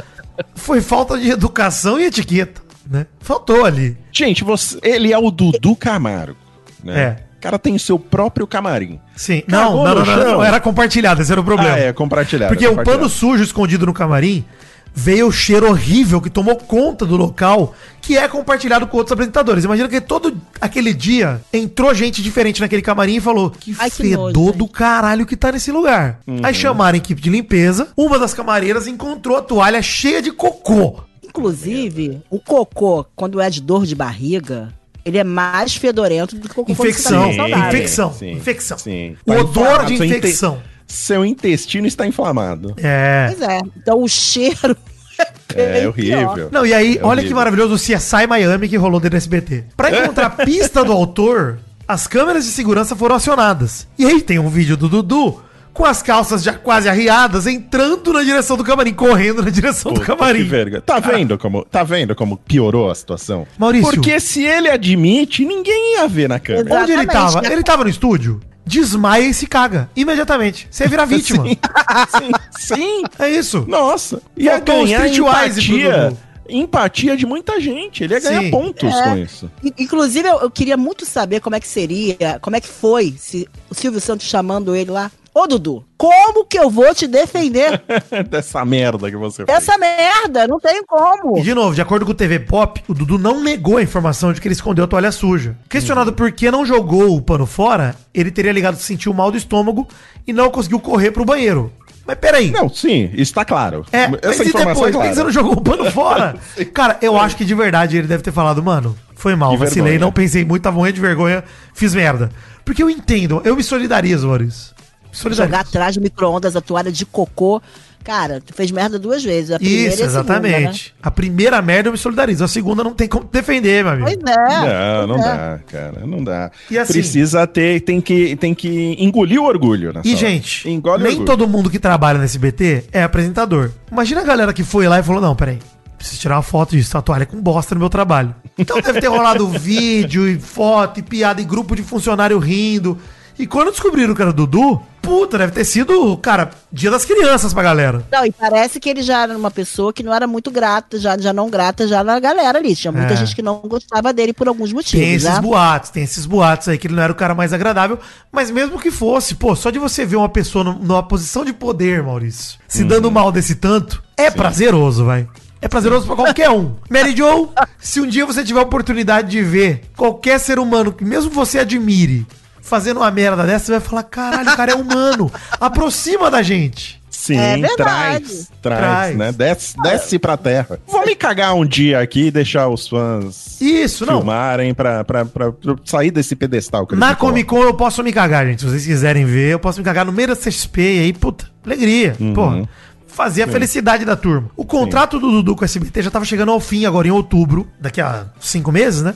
foi falta de educação e etiqueta, né? Faltou ali. Gente, você, ele é o Dudu Camargo. Né? É. O cara tem seu próprio camarim. Sim. Não, não, não, não, era compartilhado, esse era o problema. Ah, é, compartilhado. Porque o compartilhado. pano sujo escondido no camarim veio o cheiro horrível que tomou conta do local, que é compartilhado com outros apresentadores. Imagina que todo aquele dia entrou gente diferente naquele camarim e falou: Que Ai, que fedor nojo, do caralho que tá nesse lugar. Uhum. Aí chamaram a equipe de limpeza, uma das camareiras encontrou a toalha cheia de cocô. Inclusive, o cocô, quando é de dor de barriga, ele é mais fedorento do que o cocô tá Infecção, bem saudável. infecção, sim, infecção. sim. O Tá odor inflamado, de infecção. Seu intestino está inflamado. É. Pois é. Então o cheiro É bem horrível. Não, e aí, É olha horrível. que maravilhoso o CSI Miami que rolou dentro do SBT. Pra encontrar a pista do autor, as câmeras de segurança foram acionadas. E aí tem um vídeo do Dudu com as calças já quase arriadas, entrando na direção do camarim, correndo na direção do camarim. que vergonha. Tá vendo como, tá vendo como piorou a situação? Maurício. Porque se ele admite, ninguém ia ver na câmera. Onde ele Exatamente. tava? Ele tava no estúdio? Desmaia e se caga. Imediatamente. Você vira vítima. Sim, sim. É isso. Nossa. Ia Faltou um ganhar empatia. Empatia de muita gente. Ele ia ganhar Sim. pontos É. com isso. In- Inclusive, eu, eu queria muito saber como é que seria, como é que foi se o Silvio Santos chamando ele lá. Ô, Dudu, como que eu vou te defender Dessa merda que você fez. dessa merda? Não tem como. E de novo, de acordo com o TV Pop, o Dudu não negou a informação de que ele escondeu a toalha suja. Questionado por que não jogou o pano fora, ele teria ligado que sentiu mal do estômago e não conseguiu correr pro banheiro. Mas peraí. Não, sim, isso tá claro. É, mas Essa e informação depois, é por que você clara. não jogou o pano fora? Cara, eu acho que de verdade ele deve ter falado, mano, foi mal, Que vacilei, vergonha. não pensei muito, tava morrendo de vergonha, fiz merda. Porque eu entendo, eu me solidarizo, Maurício. Jogar atrás do micro-ondas a toalha de cocô. Cara, tu fez merda duas vezes. A primeira Isso, e a segunda, né? exatamente. A primeira merda eu me solidarizo, a segunda não tem como defender, meu amigo. Pois é. Não, não é. dá, cara, não dá. E assim- Precisa ter, tem que, tem que engolir o orgulho nessa E, hora. gente, Engole nem todo mundo que trabalha nesse BT é apresentador. Imagina a galera que foi lá e falou: não, peraí, preciso tirar uma foto disso, a toalha é com bosta no meu trabalho. Então deve ter rolado vídeo e foto e piada e grupo de funcionário rindo. E quando descobriram que era o Dudu, puta, deve ter sido, cara, dia das crianças pra galera. Não, e parece que ele já era uma pessoa que não era muito grata, já, já não grata já na galera ali. Tinha muita É. gente que não gostava dele por alguns motivos, Tem esses né? boatos, tem esses boatos aí que ele não era o cara mais agradável, mas mesmo que fosse, pô, só de você ver uma pessoa num- numa posição de poder, Maurício, se dando mal desse tanto, é prazeroso, vai. É prazeroso pra qualquer um. Mary Joe, se um dia você tiver a oportunidade de ver qualquer ser humano que mesmo você admire fazendo uma merda dessa, você vai falar: caralho, o cara é humano. Aproxima da gente. Sim, É traz, traz, Traz. né? Desce, desce pra terra. Vou me cagar um dia aqui e deixar os fãs Isso, não. filmarem pra, pra, pra, pra sair desse pedestal Na. Comic Con eu posso me cagar, gente. Se vocês quiserem ver, eu posso me cagar no meio da CXP e aí, puta, alegria. Uhum. Porra. Fazer a felicidade da turma. O contrato do Dudu com o SBT já tava chegando ao fim agora em outubro, daqui a cinco meses, né?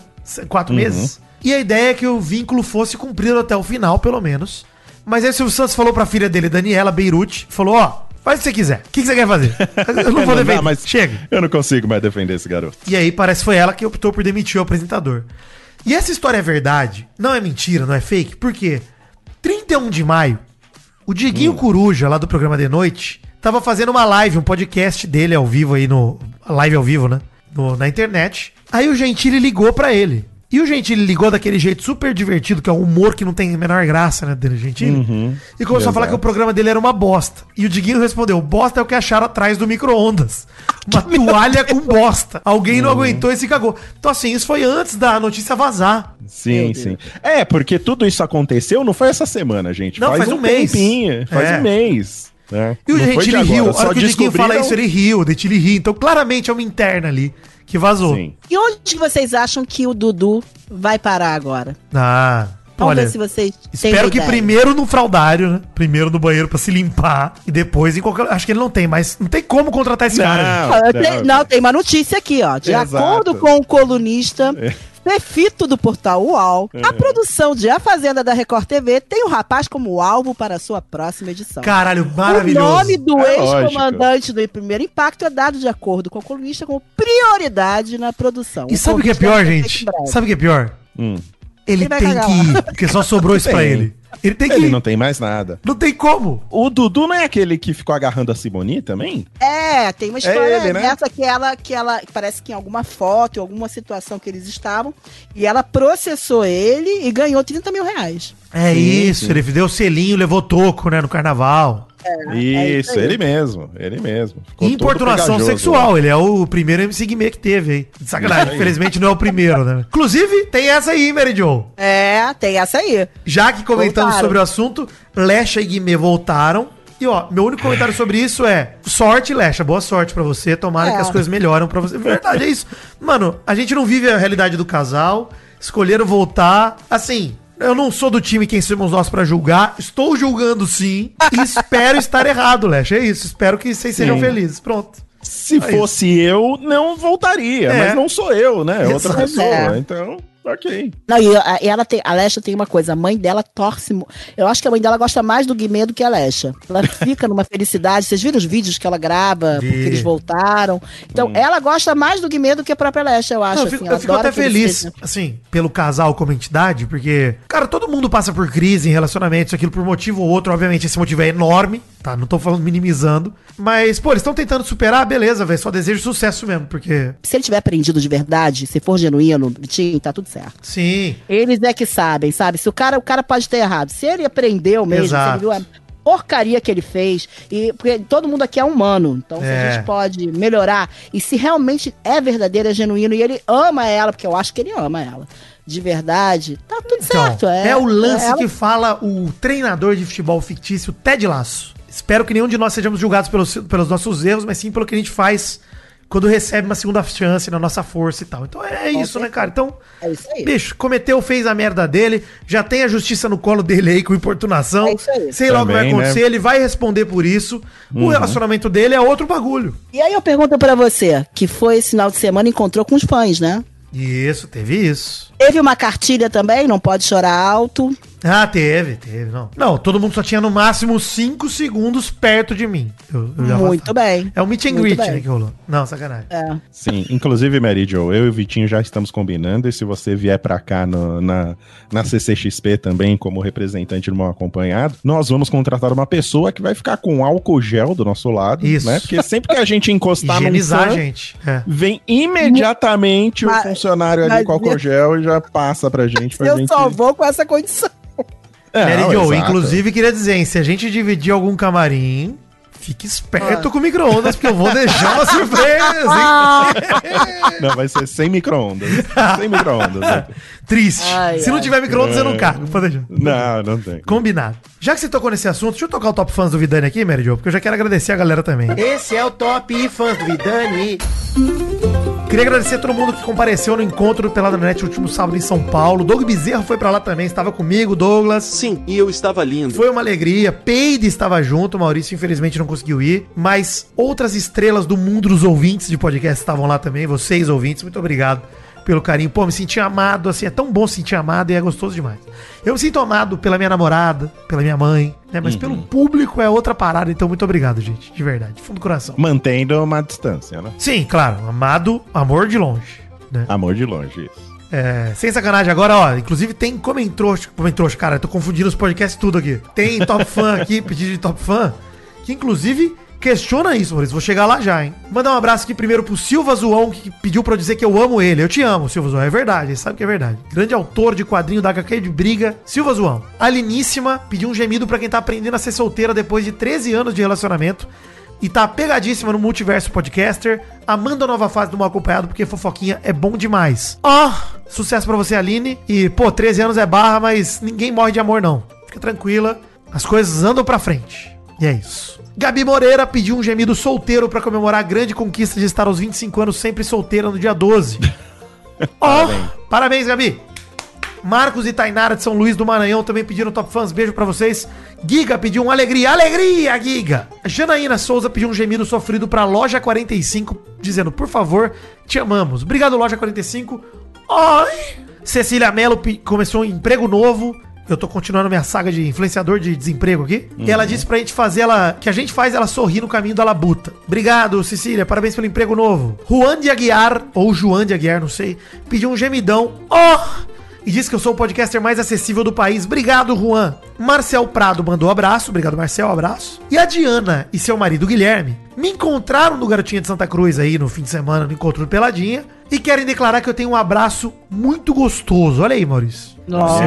Quatro Uhum. meses. E a ideia é que o vínculo fosse cumprido até o final, pelo menos. Mas aí o Silvio Santos falou pra filha dele, Daniela Beirute, falou, ó, faz o que você quiser. O que, você quer fazer? Eu não vou Não dá, defender. mas Chega. Eu não consigo mais defender esse garoto. E aí parece que foi ela que optou por demitir o apresentador. E essa história é verdade, não é mentira, não é fake, porque 31 de maio, o Diguinho Coruja, lá do programa de noite, tava fazendo uma live, um podcast dele ao vivo aí no. Live ao vivo, né? No- na internet. Aí o Gentili ligou pra ele. E o Gentili ligou daquele jeito super divertido, que é um humor que não tem a menor graça, né, dele, Gentili. Uhum. E começou a falar Exato. que o programa dele era uma bosta. E o Diguinho respondeu: bosta é o que acharam atrás do micro-ondas. Uma toalha com bosta. Alguém Uhum. não aguentou e se cagou. Então, assim, isso foi antes da notícia vazar. Sim, sim. É, porque tudo isso aconteceu não foi essa semana, gente. Não, faz um mês. tempinho, Faz É. um mês. né? E o Gentili riu. A só hora que o Diguinho fala isso, ele riu, o Gentili ri. Então, claramente é uma interna ali que vazou. Sim. E onde que vocês acham que o Dudu vai parar agora? Ah, Vamos olha. ver se vocês Espero que primeiro no fraldário, né? Primeiro no banheiro pra se limpar. E depois em qualquer. Acho que ele não tem, mas não tem como contratar esse cara. Ah, eu Não, não, tem uma notícia aqui, ó. De Exato. acordo com o colunista É. Pefito do portal UOL, a produção de A Fazenda da Record TV tem o rapaz como alvo para a sua próxima edição. Caralho, o maravilhoso. nome do É ex-comandante do primeiro impacto é dado de acordo com o colunista como prioridade na produção. E sabe o que é pior, gente? Sabe o que é pior? Hum. Ele tem que lá. ir, porque só sobrou isso pra ele. Ele tem que Ele ir. não tem mais nada. Não tem como. O Dudu não é aquele que ficou agarrando a Simoni também? É, tem uma história ele, né? dessa que ela, que ela parece que em alguma foto, em alguma situação que eles estavam, e ela processou ele e ganhou 30 mil reais. É Sim, isso, sim. ele deu selinho, levou toco, né, no carnaval. É isso, isso aí. ele mesmo, ele mesmo. Ficou Importunação sexual, ele é o primeiro MC Guimê que teve. De Sacanagem, infelizmente não é o primeiro, né? Inclusive, tem essa aí, Mary Jo. É, tem essa aí. Já que comentamos Voltaram. sobre o assunto, Lecha e Guimê voltaram. E ó, meu único comentário sobre isso é: sorte, Lecha, boa sorte pra você. Tomara É. que as coisas melhoram pra você. Verdade, é isso. Mano, a gente não vive a realidade do casal. Escolheram voltar. Assim, eu não sou do time quem somos nós pra julgar. Estou julgando sim. E espero estar errado, Lecha. É isso. Espero que vocês sejam Sim. felizes. Pronto. Se É fosse eu, não voltaria. É. Mas não sou eu, né? É outra pessoa. É. Então, ok. Não, e, e ela tem, a Lecha tem uma coisa, a mãe dela torce. Eu acho que a mãe dela gosta mais do Guimê do que a Lecha. Ela fica numa felicidade. Vocês viram os vídeos que ela grava, Vi. porque eles voltaram. Então, ela gosta mais do Guimê do que a própria Lecha, eu acho. Não, eu assim, fico, ela eu fico até feliz, seja- assim, pelo casal como entidade, porque, cara, todo mundo passa por crise em relacionamentos, aquilo por motivo ou outro, obviamente esse motivo é enorme, tá? Não tô falando minimizando, mas, pô, eles estão tentando superar, beleza, velho, só desejo sucesso mesmo, porque, Se ele tiver aprendido de verdade, se for genuíno, Vitinho, tá tudo certo. sim, Eles é que sabem, sabe? Se o cara, o cara pode ter errado. Se ele aprendeu mesmo, se Exato. ele viu a porcaria que ele fez, e porque todo mundo aqui é humano, então se É. a gente pode melhorar, e se realmente é verdadeiro, é genuíno, e ele ama ela, porque eu acho que ele ama ela, de verdade, tá tudo certo. Então, é, o lance ela- que fala o treinador de futebol fictício, Ted Lasso. Espero que nenhum de nós sejamos julgados pelos, pelos nossos erros, mas sim pelo que a gente faz quando recebe uma segunda chance na nossa força e tal. Então é isso, né, cara? Então, É isso aí. bicho, cometeu, fez a merda dele, já tem a justiça no colo dele aí com importunação. É isso aí. Sei lá o que vai Também, acontecer, né? ele vai responder por isso. Uhum. O relacionamento dele é outro bagulho. E aí eu pergunto pra você, que foi esse final de semana, encontrou com os fãs, né? Isso, teve isso. Teve uma cartilha também, não pode chorar alto. Ah, teve, teve, não. Não, todo mundo só tinha no máximo 5 segundos perto de mim. Eu- eu já Muito bem. É o meet and Muito greet, né, que rolou. Não, sacanagem. É. Sim, inclusive, Mary Jo, eu e o Vitinho já estamos combinando, e se você vier pra cá no- na, na CCXP também, como representante do mal acompanhado, nós vamos contratar uma pessoa que vai ficar com álcool gel do nosso lado, Isso. né? Porque sempre que a gente encostar num Higienizar, fã, gente. É. vem imediatamente Mas- o funcionário ali com álcool gel e já passa pra gente. Pra Eu gente... só vou com essa condição. É, Mary Jo, exato. inclusive queria dizer, hein, se a gente dividir algum camarim, fique esperto Ah. com o micro-ondas, porque eu vou deixar uma surpresa, hein? Ah, Não, vai ser sem micro-ondas. sem micro-ondas. né? Triste. Ai, se não tiver micro-ondas, eu não cargo. Pode deixar. Não, não tem. Combinado. Já que você tocou nesse assunto, deixa eu tocar o top fãs do Vidani aqui, Mary Jo, porque eu já quero agradecer a galera também. Esse é o Top Fãs do Vidani. Queria agradecer a todo mundo que compareceu no encontro pela Net último sábado em São Paulo. Doug Bezerra foi pra lá também, estava comigo, Douglas. Sim, e eu estava lindo. Foi uma alegria. Peide estava junto, Maurício infelizmente não conseguiu ir, mas outras estrelas do mundo dos ouvintes de podcast estavam lá também, vocês ouvintes, muito obrigado pelo carinho. Pô, me senti amado, assim, é tão bom se sentir amado e é gostoso demais. Eu me sinto amado pela minha namorada, pela minha mãe, né, mas pelo público é outra parada, então muito obrigado, gente, de verdade, de fundo do coração. Mantendo uma distância, né? Sim, claro, amado, amor de longe, né? Amor de longe, isso. É, sem sacanagem, agora, ó, inclusive tem comentrouxa, comentrouxa, cara, eu tô confundindo os podcasts tudo aqui. Tem top fã aqui, pedido de top fã, que inclusive Questiona isso, Maurício. Vou chegar lá já, hein? Mandar um abraço aqui primeiro pro Silva Zoão, que pediu pra eu dizer que eu amo ele. Eu te amo, Silva Zoão. É verdade, ele sabe que é verdade. Grande autor de quadrinho da HQ de briga, Silva Zoão. Aliníssima pediu um gemido pra quem tá aprendendo a ser solteira depois de 13 anos de relacionamento. E tá pegadíssima no Multiverso Podcaster. Amanda a nova fase do Mal Acompanhado, porque fofoquinha é bom demais. Ó, sucesso pra você, Aline. E, pô, 13 anos é barra, mas ninguém morre de amor, não. Fica tranquila, as coisas andam pra frente. E é isso. Gabi Moreira pediu um gemido solteiro pra comemorar a grande conquista de estar aos 25 anos sempre solteira no dia 12. Ó, Parabéns. parabéns, Gabi. Marcos e Tainara de São Luís do Maranhão também pediram top fãs. Beijo pra vocês. Giga pediu um alegria. Alegria, Giga! Janaína Souza pediu um gemido sofrido pra Loja 45, dizendo, por favor, te amamos. Obrigado, Loja 45. Ai! Cecília Mello começou um emprego novo. Eu tô continuando minha saga de influenciador de desemprego aqui. E ela disse pra gente fazer ela. Que a gente faz ela sorrir no caminho da labuta. Obrigado, Cecília. Parabéns pelo emprego novo. Juan de Aguiar, ou João de Aguiar, não sei. Pediu um gemidão. Oh! e diz que eu sou o podcaster mais acessível do país. Obrigado, Juan. Marcel Prado mandou um abraço. Obrigado, Marcel. Abraço. E a Diana e seu marido Guilherme me encontraram no Garotinha de Santa Cruz aí no fim de semana, no encontro do Peladinha. E querem declarar que eu tenho um abraço muito gostoso. Olha aí, Maurício. Nossa.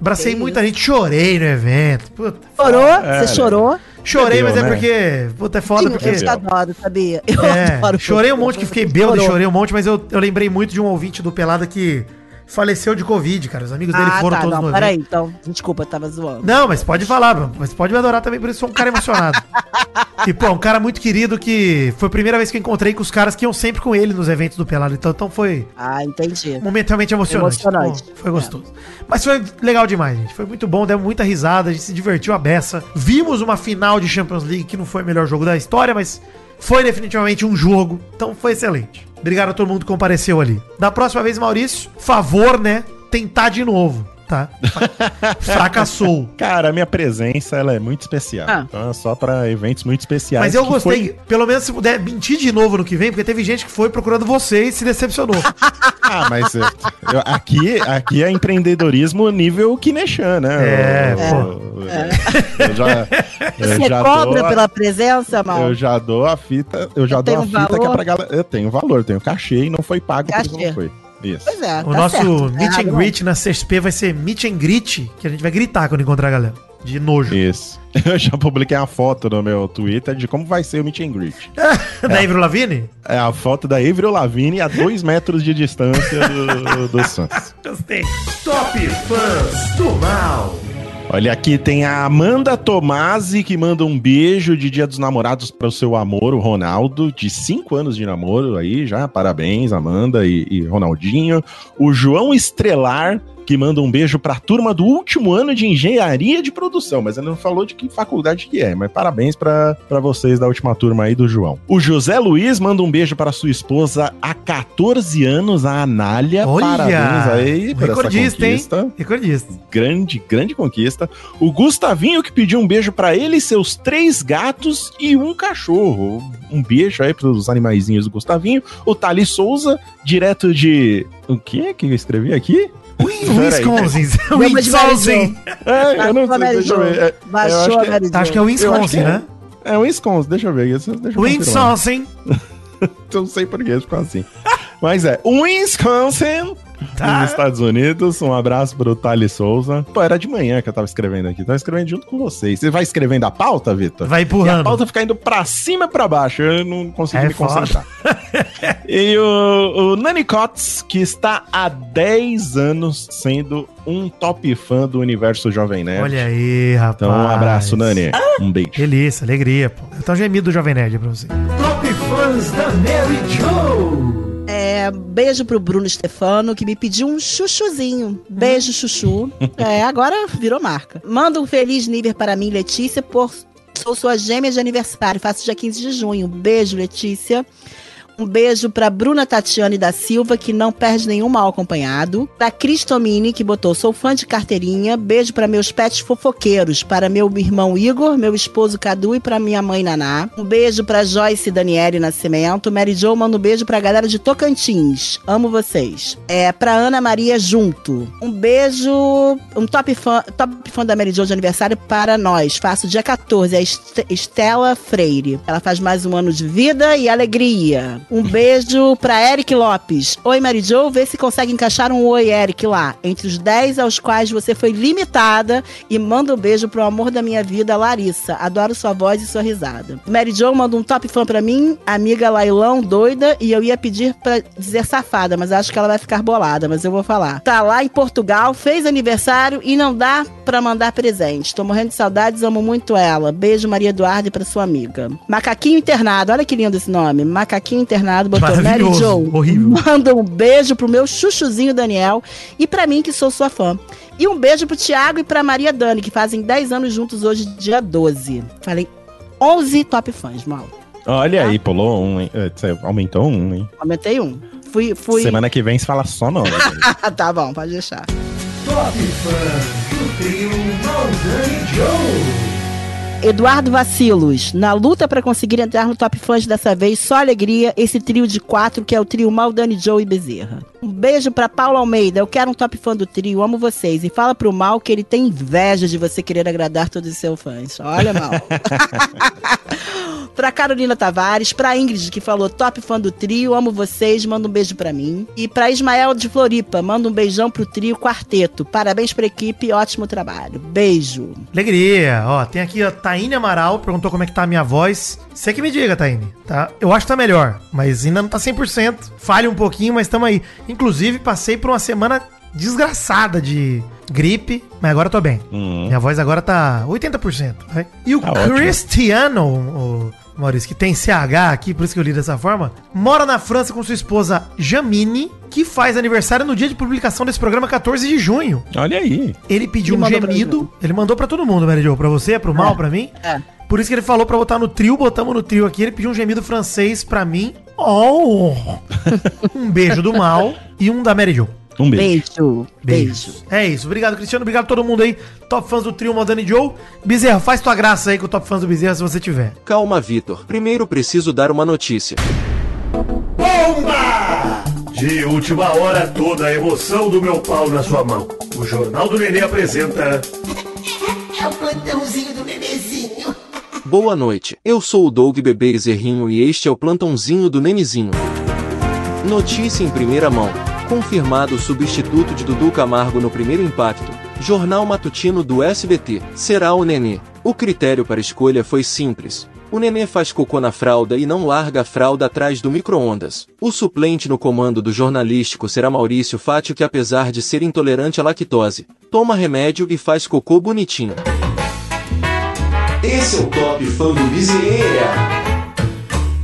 Abracei muita gente, chorei no evento. Puta, Chorou? É, Você chorou? chorei, Bebeu, mas é né? porque. Puta, é foda Sim, porque. eu adoro, sabia? Eu É, adoro. chorei um monte que fiquei bêbado e chorei um monte, mas eu, eu lembrei muito de um ouvinte do Pelada que faleceu de Covid, cara. Os amigos dele Ah, foram tá, todos não, no peraí, então. Desculpa, eu tava zoando. Não, mas pode falar, mas pode me adorar também, por isso sou um cara emocionado. e, pô, um cara muito querido que foi a primeira vez que eu encontrei com os caras que iam sempre com ele nos eventos do Pelado. Então, então foi Ah, entendi. momento realmente emocionante. Emocionante. Pô, foi gostoso. Mas foi legal demais, gente. Foi muito bom, deu muita risada, a gente se divertiu a beça. Vimos uma final de Champions League que não foi o melhor jogo da história, mas foi definitivamente um jogo. Então foi excelente. Obrigado a todo mundo que compareceu ali. Da próxima vez, Maurício, favor, né? Tentar de novo, tá? Fracassou. Cara, a minha presença ela é muito especial. Ah. Então é só pra eventos muito especiais. Mas eu que gostei, foi- pelo menos se puder mentir de novo no que vem, porque teve gente que foi procurando você e se decepcionou. Ah, mas eu- eu- aqui, aqui é empreendedorismo nível Kineshan, né? É, eu, pô. eu já, eu Você já cobra dou a- pela presença, mal? Eu já dou a fita, eu já dou a fita que é valor? pra galera. Eu tenho valor, tenho cachê e não foi pago por isso Cachê. não foi. Isso. Pois é, O tá nosso certo. meet and não. greet na CXP vai ser meet and greet, que a gente vai gritar quando encontrar a galera. De nojo. Isso. Eu já publiquei uma foto no meu Twitter de como vai ser o meet and greet. da Ivro Lavigne? É a foto da Avril Lavigne a dois metros de distância do, do Suns. Gostei. Top Fãs do Mal. Olha aqui, tem a Amanda Tomasi que manda um beijo de Dia dos Namorados para o seu amor, o Ronaldo, de 5 anos de namoro aí já. Parabéns, Amanda e, e Ronaldinho. O João Estrelar que manda um beijo para a turma do último ano de engenharia de produção, mas ele não falou de que faculdade que é, mas parabéns para vocês da última turma aí do João. O José Luiz manda um beijo para sua esposa há 14 anos, a Anália. Parabéns aí por essa Recordista, hein? Recordista. grande, grande conquista. O Gustavinho que pediu um beijo pra ele, seus três gatos e um cachorro. Um beijo aí pros animaizinhos do Gustavinho. O Thali Souza, direto de. O que que eu escrevi aqui? Wisconsin. Lembra de Wisconsin. É, eu não sei, Baixou a Mary deixa eu ver. É, eu Baixou acho a que é-. Acho que é acho Wisconsin, é. né? É Wisconsin, deixa eu ver. Isso, deixa eu. Wisconsin. Eu não sei por que ficou assim. Mas é, Wisconsin, Tá. nos Estados Unidos. Um abraço pro Thales Souza. Pô, era de manhã que eu tava escrevendo aqui. Tava escrevendo junto com vocês. Você vai escrevendo a pauta, Vitor? Vai E a empurrando. pauta fica indo pra cima e pra baixo. Eu não consegui É me foda. concentrar. e o, o Nani Cots, que está há 10 anos sendo um top fã do universo Jovem Nerd. Olha aí, rapaz. Então, um abraço, Nani. Um beijo. Delícia, alegria, pô. Então, gemido do Jovem Nerd pra você. Top Fãs da Mary Jo. É, beijo pro Bruno Stefano, que me pediu um chuchuzinho. Beijo, chuchu. É, agora virou marca. Manda um feliz nível para mim, Letícia, por sou sua gêmea de aniversário. Faço dia 15 de junho. Beijo, Letícia. Um beijo pra Bruna Tatiane da Silva, que não perde nenhum mal acompanhado. Pra Cristomini, que botou sou fã de carteirinha. Beijo pra meus pets fofoqueiros. Para meu irmão Igor, meu esposo Cadu e pra minha mãe Naná. Um beijo pra Joyce Daniele Nascimento. Mary Jo manda um beijo pra galera de Tocantins. Amo vocês. É, pra Ana Maria Junto. Um beijo, um top fã, top fã da Mary Jo de aniversário para nós. Faço dia 14, a Est- Estela Freire. Ela faz mais um ano de vida e alegria. Um beijo pra Eric Lopes. Oi, Mary Jo, vê se consegue encaixar um oi, Eric, lá. Entre os 10 aos quais você foi limitada. E manda um beijo pro amor da minha vida, Larissa. Adoro sua voz e sua risada. Mary Jo manda um top fã pra mim, amiga Lailão, doida. E eu ia pedir pra dizer safada, mas acho que ela vai ficar bolada, mas eu vou falar. Tá lá em Portugal, fez aniversário e não dá pra mandar presente. Tô morrendo de saudades, amo muito ela. Beijo, Maria Eduarda, e pra sua amiga. Macaquinho Internado, olha que lindo esse nome. Macaquinho Internado botou Mary Maravilhoso, Jo. horrível. Manda um beijo pro meu chuchuzinho Daniel e pra mim, que sou sua fã. E um beijo pro Thiago e pra Maria Dani, que fazem 10 anos juntos hoje, dia 12. Falei 11 top fãs, mal. Olha aí, pulou um, hein? É, aumentou um, hein? Aumentei um. Fui, fui. Semana que vem você fala só nove. tá bom, pode deixar. Top Fãs do trio Maldani Joe. Eduardo Vacilos, na luta pra conseguir entrar no Top Fãs dessa vez, só alegria, esse trio de quatro que é o trio Maldani Joe e Bezerra. Um beijo pra Paula Almeida, eu quero um top fã do trio, amo vocês. E fala pro Mal que ele tem inveja de você querer agradar todos os seus fãs. Olha, Mal. pra Carolina Tavares, pra Ingrid, que falou top fã do trio, amo vocês, manda um beijo pra mim. E pra Ismael de Floripa, manda um beijão pro trio quarteto. Parabéns pra equipe, ótimo trabalho. Beijo. Alegria. Ó, tem aqui a Taine Amaral, perguntou como é que tá a minha voz. Você que me diga, Taine, tá? Eu acho que tá melhor, mas ainda não tá 100%. Falha um pouquinho, mas tamo aí. Inclusive, passei por uma semana desgraçada de gripe, mas agora eu tô bem. Hum. Minha voz agora tá 80%. Vai. E o Tá. Cristiano, o Maurício, que tem CH aqui, por isso que eu li dessa forma, mora na França com sua esposa Jamine, que faz aniversário no dia de publicação desse programa, 14 de junho. Olha aí. Ele pediu Ele um gemido. Ele mandou pra todo mundo, Mary Jo. Pra você, pro mal, pra mim. É. Por isso que ele falou pra botar no trio. Botamos no trio aqui. Ele pediu um gemido francês pra mim. Oh! um beijo do mal e um da Mary Jo. Um beijo. Beijo. Beijo. É isso. Obrigado, Cristiano. Obrigado a todo mundo aí. Top fãs do trio Modani Joe. Bezerra, faz tua graça aí com o top fãs do Bezerra se você tiver. Calma, Vitor. Primeiro preciso dar uma notícia. Bomba! De última hora, toda a emoção do meu pau na sua mão. O Jornal do Nenê apresenta. É o plantãozinho do bebezinho. Boa noite. Eu sou o Doug Bebê Zerrinho e este é o plantãozinho do Nenizinho. Notícia em primeira mão. Confirmado o substituto de Dudu Camargo no primeiro impacto. Jornal matutino do SBT. Será o Nenê. O critério para escolha foi simples. O Nenê faz cocô na fralda e não larga a fralda atrás do micro-ondas. O suplente no comando do jornalístico será Maurício Fátio que apesar de ser intolerante à lactose, toma remédio e faz cocô bonitinho. Esse é o Top Fã do Bezerra.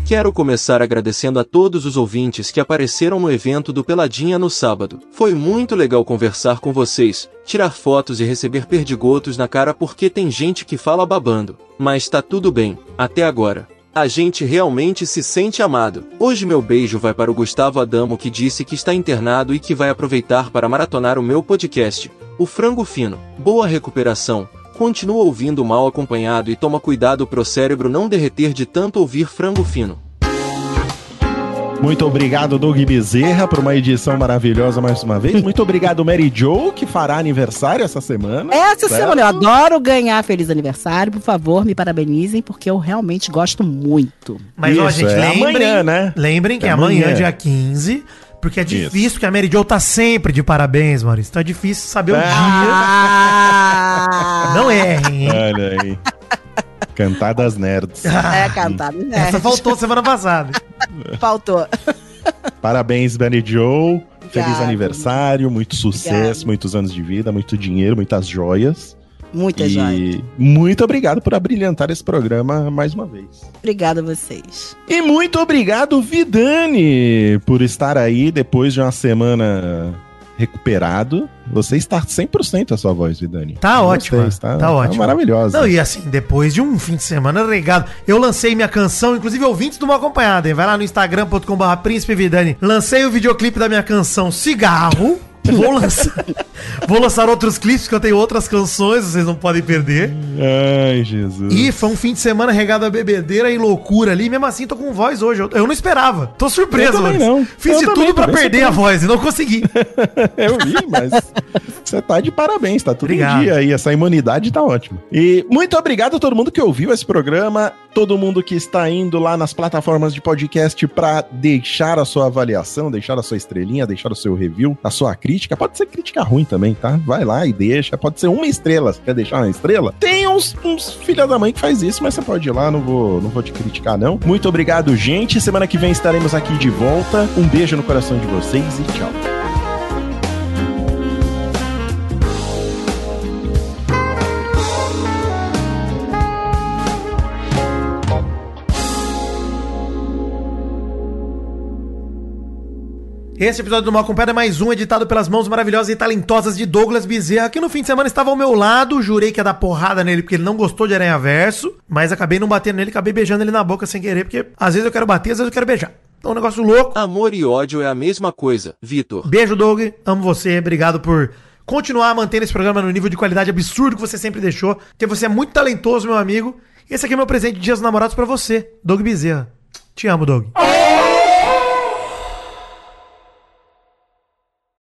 Quero começar agradecendo a todos os ouvintes que apareceram no evento do Peladinha no sábado. Foi muito legal conversar com vocês, tirar fotos e receber perdigotos na cara porque tem gente que fala babando. Mas tá tudo bem, até agora. A gente realmente se sente amado. Hoje meu beijo vai para o Gustavo Adamo que disse que está internado e que vai aproveitar para maratonar o meu podcast, O Frango Fino. Boa recuperação. Continua ouvindo mal acompanhado e toma cuidado pro cérebro não derreter de tanto ouvir frango fino. Muito obrigado, Doug Bezerra, por uma edição maravilhosa mais uma vez. Muito obrigado, Mary Jo, que fará aniversário essa semana. Essa certo? semana eu adoro ganhar feliz aniversário. Por favor, me parabenizem, porque eu realmente gosto muito. Mas, ó, Isso, gente, é lembrem, amanhã, né? lembrem que É é amanhã, amanhã. dia 15, porque é Isso. difícil, porque a Mary Jo tá sempre de parabéns, Maurício. Então é difícil saber o dia. Ah! Não errem, hein? Olha aí. Cantadas nerds. É cantado, né? Essa faltou semana passada. Faltou. Parabéns, Benny Joe. Feliz Obrigado. aniversário, muito sucesso, Obrigado. muitos anos de vida, muito dinheiro, muitas joias. Muita e joia. muito obrigado por abrilhantar esse programa mais uma vez. Obrigada a vocês. E muito obrigado, Vidani, por estar aí depois de uma semana recuperado. Você está 100% a sua voz, Vidani. Tá ótimo. Está, Tá ótimo. maravilhosa. Não, e assim, depois de um fim de semana regado, eu lancei minha canção, inclusive ouvintes do Mal Acompanhado, hein? Vai lá no instagram.com.br Príncipe Vidani. Lancei o videoclipe da minha canção Cigarro. Vou lançar, vou lançar outros clipes, que eu tenho outras canções, vocês não podem perder. Ai, Jesus. E foi um fim de semana regado a bebedeira e loucura ali. Mesmo assim, tô com voz hoje. Eu, eu não esperava. Tô surpreso Eu não. Fiz Eu de também, tudo pra também perder a voz e não consegui. Eu vi, mas você tá de parabéns, tá tudo Obrigado. em dia aí, essa imunidade tá ótima. E muito obrigado a todo mundo que ouviu esse programa, todo mundo que está indo lá nas plataformas de podcast pra deixar a sua avaliação, deixar a sua estrelinha, deixar o seu review, a sua crítica, pode ser crítica ruim também, tá? Vai lá e deixa, pode ser uma estrela, você quer deixar uma estrela? Tem uns, uns filha da mãe que faz isso, mas você pode ir lá, não vou, não vou te criticar não. Muito obrigado, gente, semana que vem estaremos aqui de volta, um beijo no coração de vocês e tchau. Esse episódio do Mal Acompanhado é mais um editado pelas mãos maravilhosas e talentosas de Douglas Bezerra, que no fim de semana estava ao meu lado. Jurei que ia dar porrada nele porque ele não gostou de Aranha Verso, mas acabei não batendo nele, acabei beijando ele na boca sem querer, porque às vezes eu quero bater, às vezes eu quero beijar. Então é um negócio louco. Amor e ódio é a mesma coisa, Vitor. Beijo, Doug. Amo você. Obrigado por continuar mantendo esse programa no nível de qualidade absurdo que você sempre deixou. Porque você é muito talentoso, meu amigo. Esse aqui é meu presente de Dias dos Namorados pra você, Doug Bezerra. Te amo, Doug.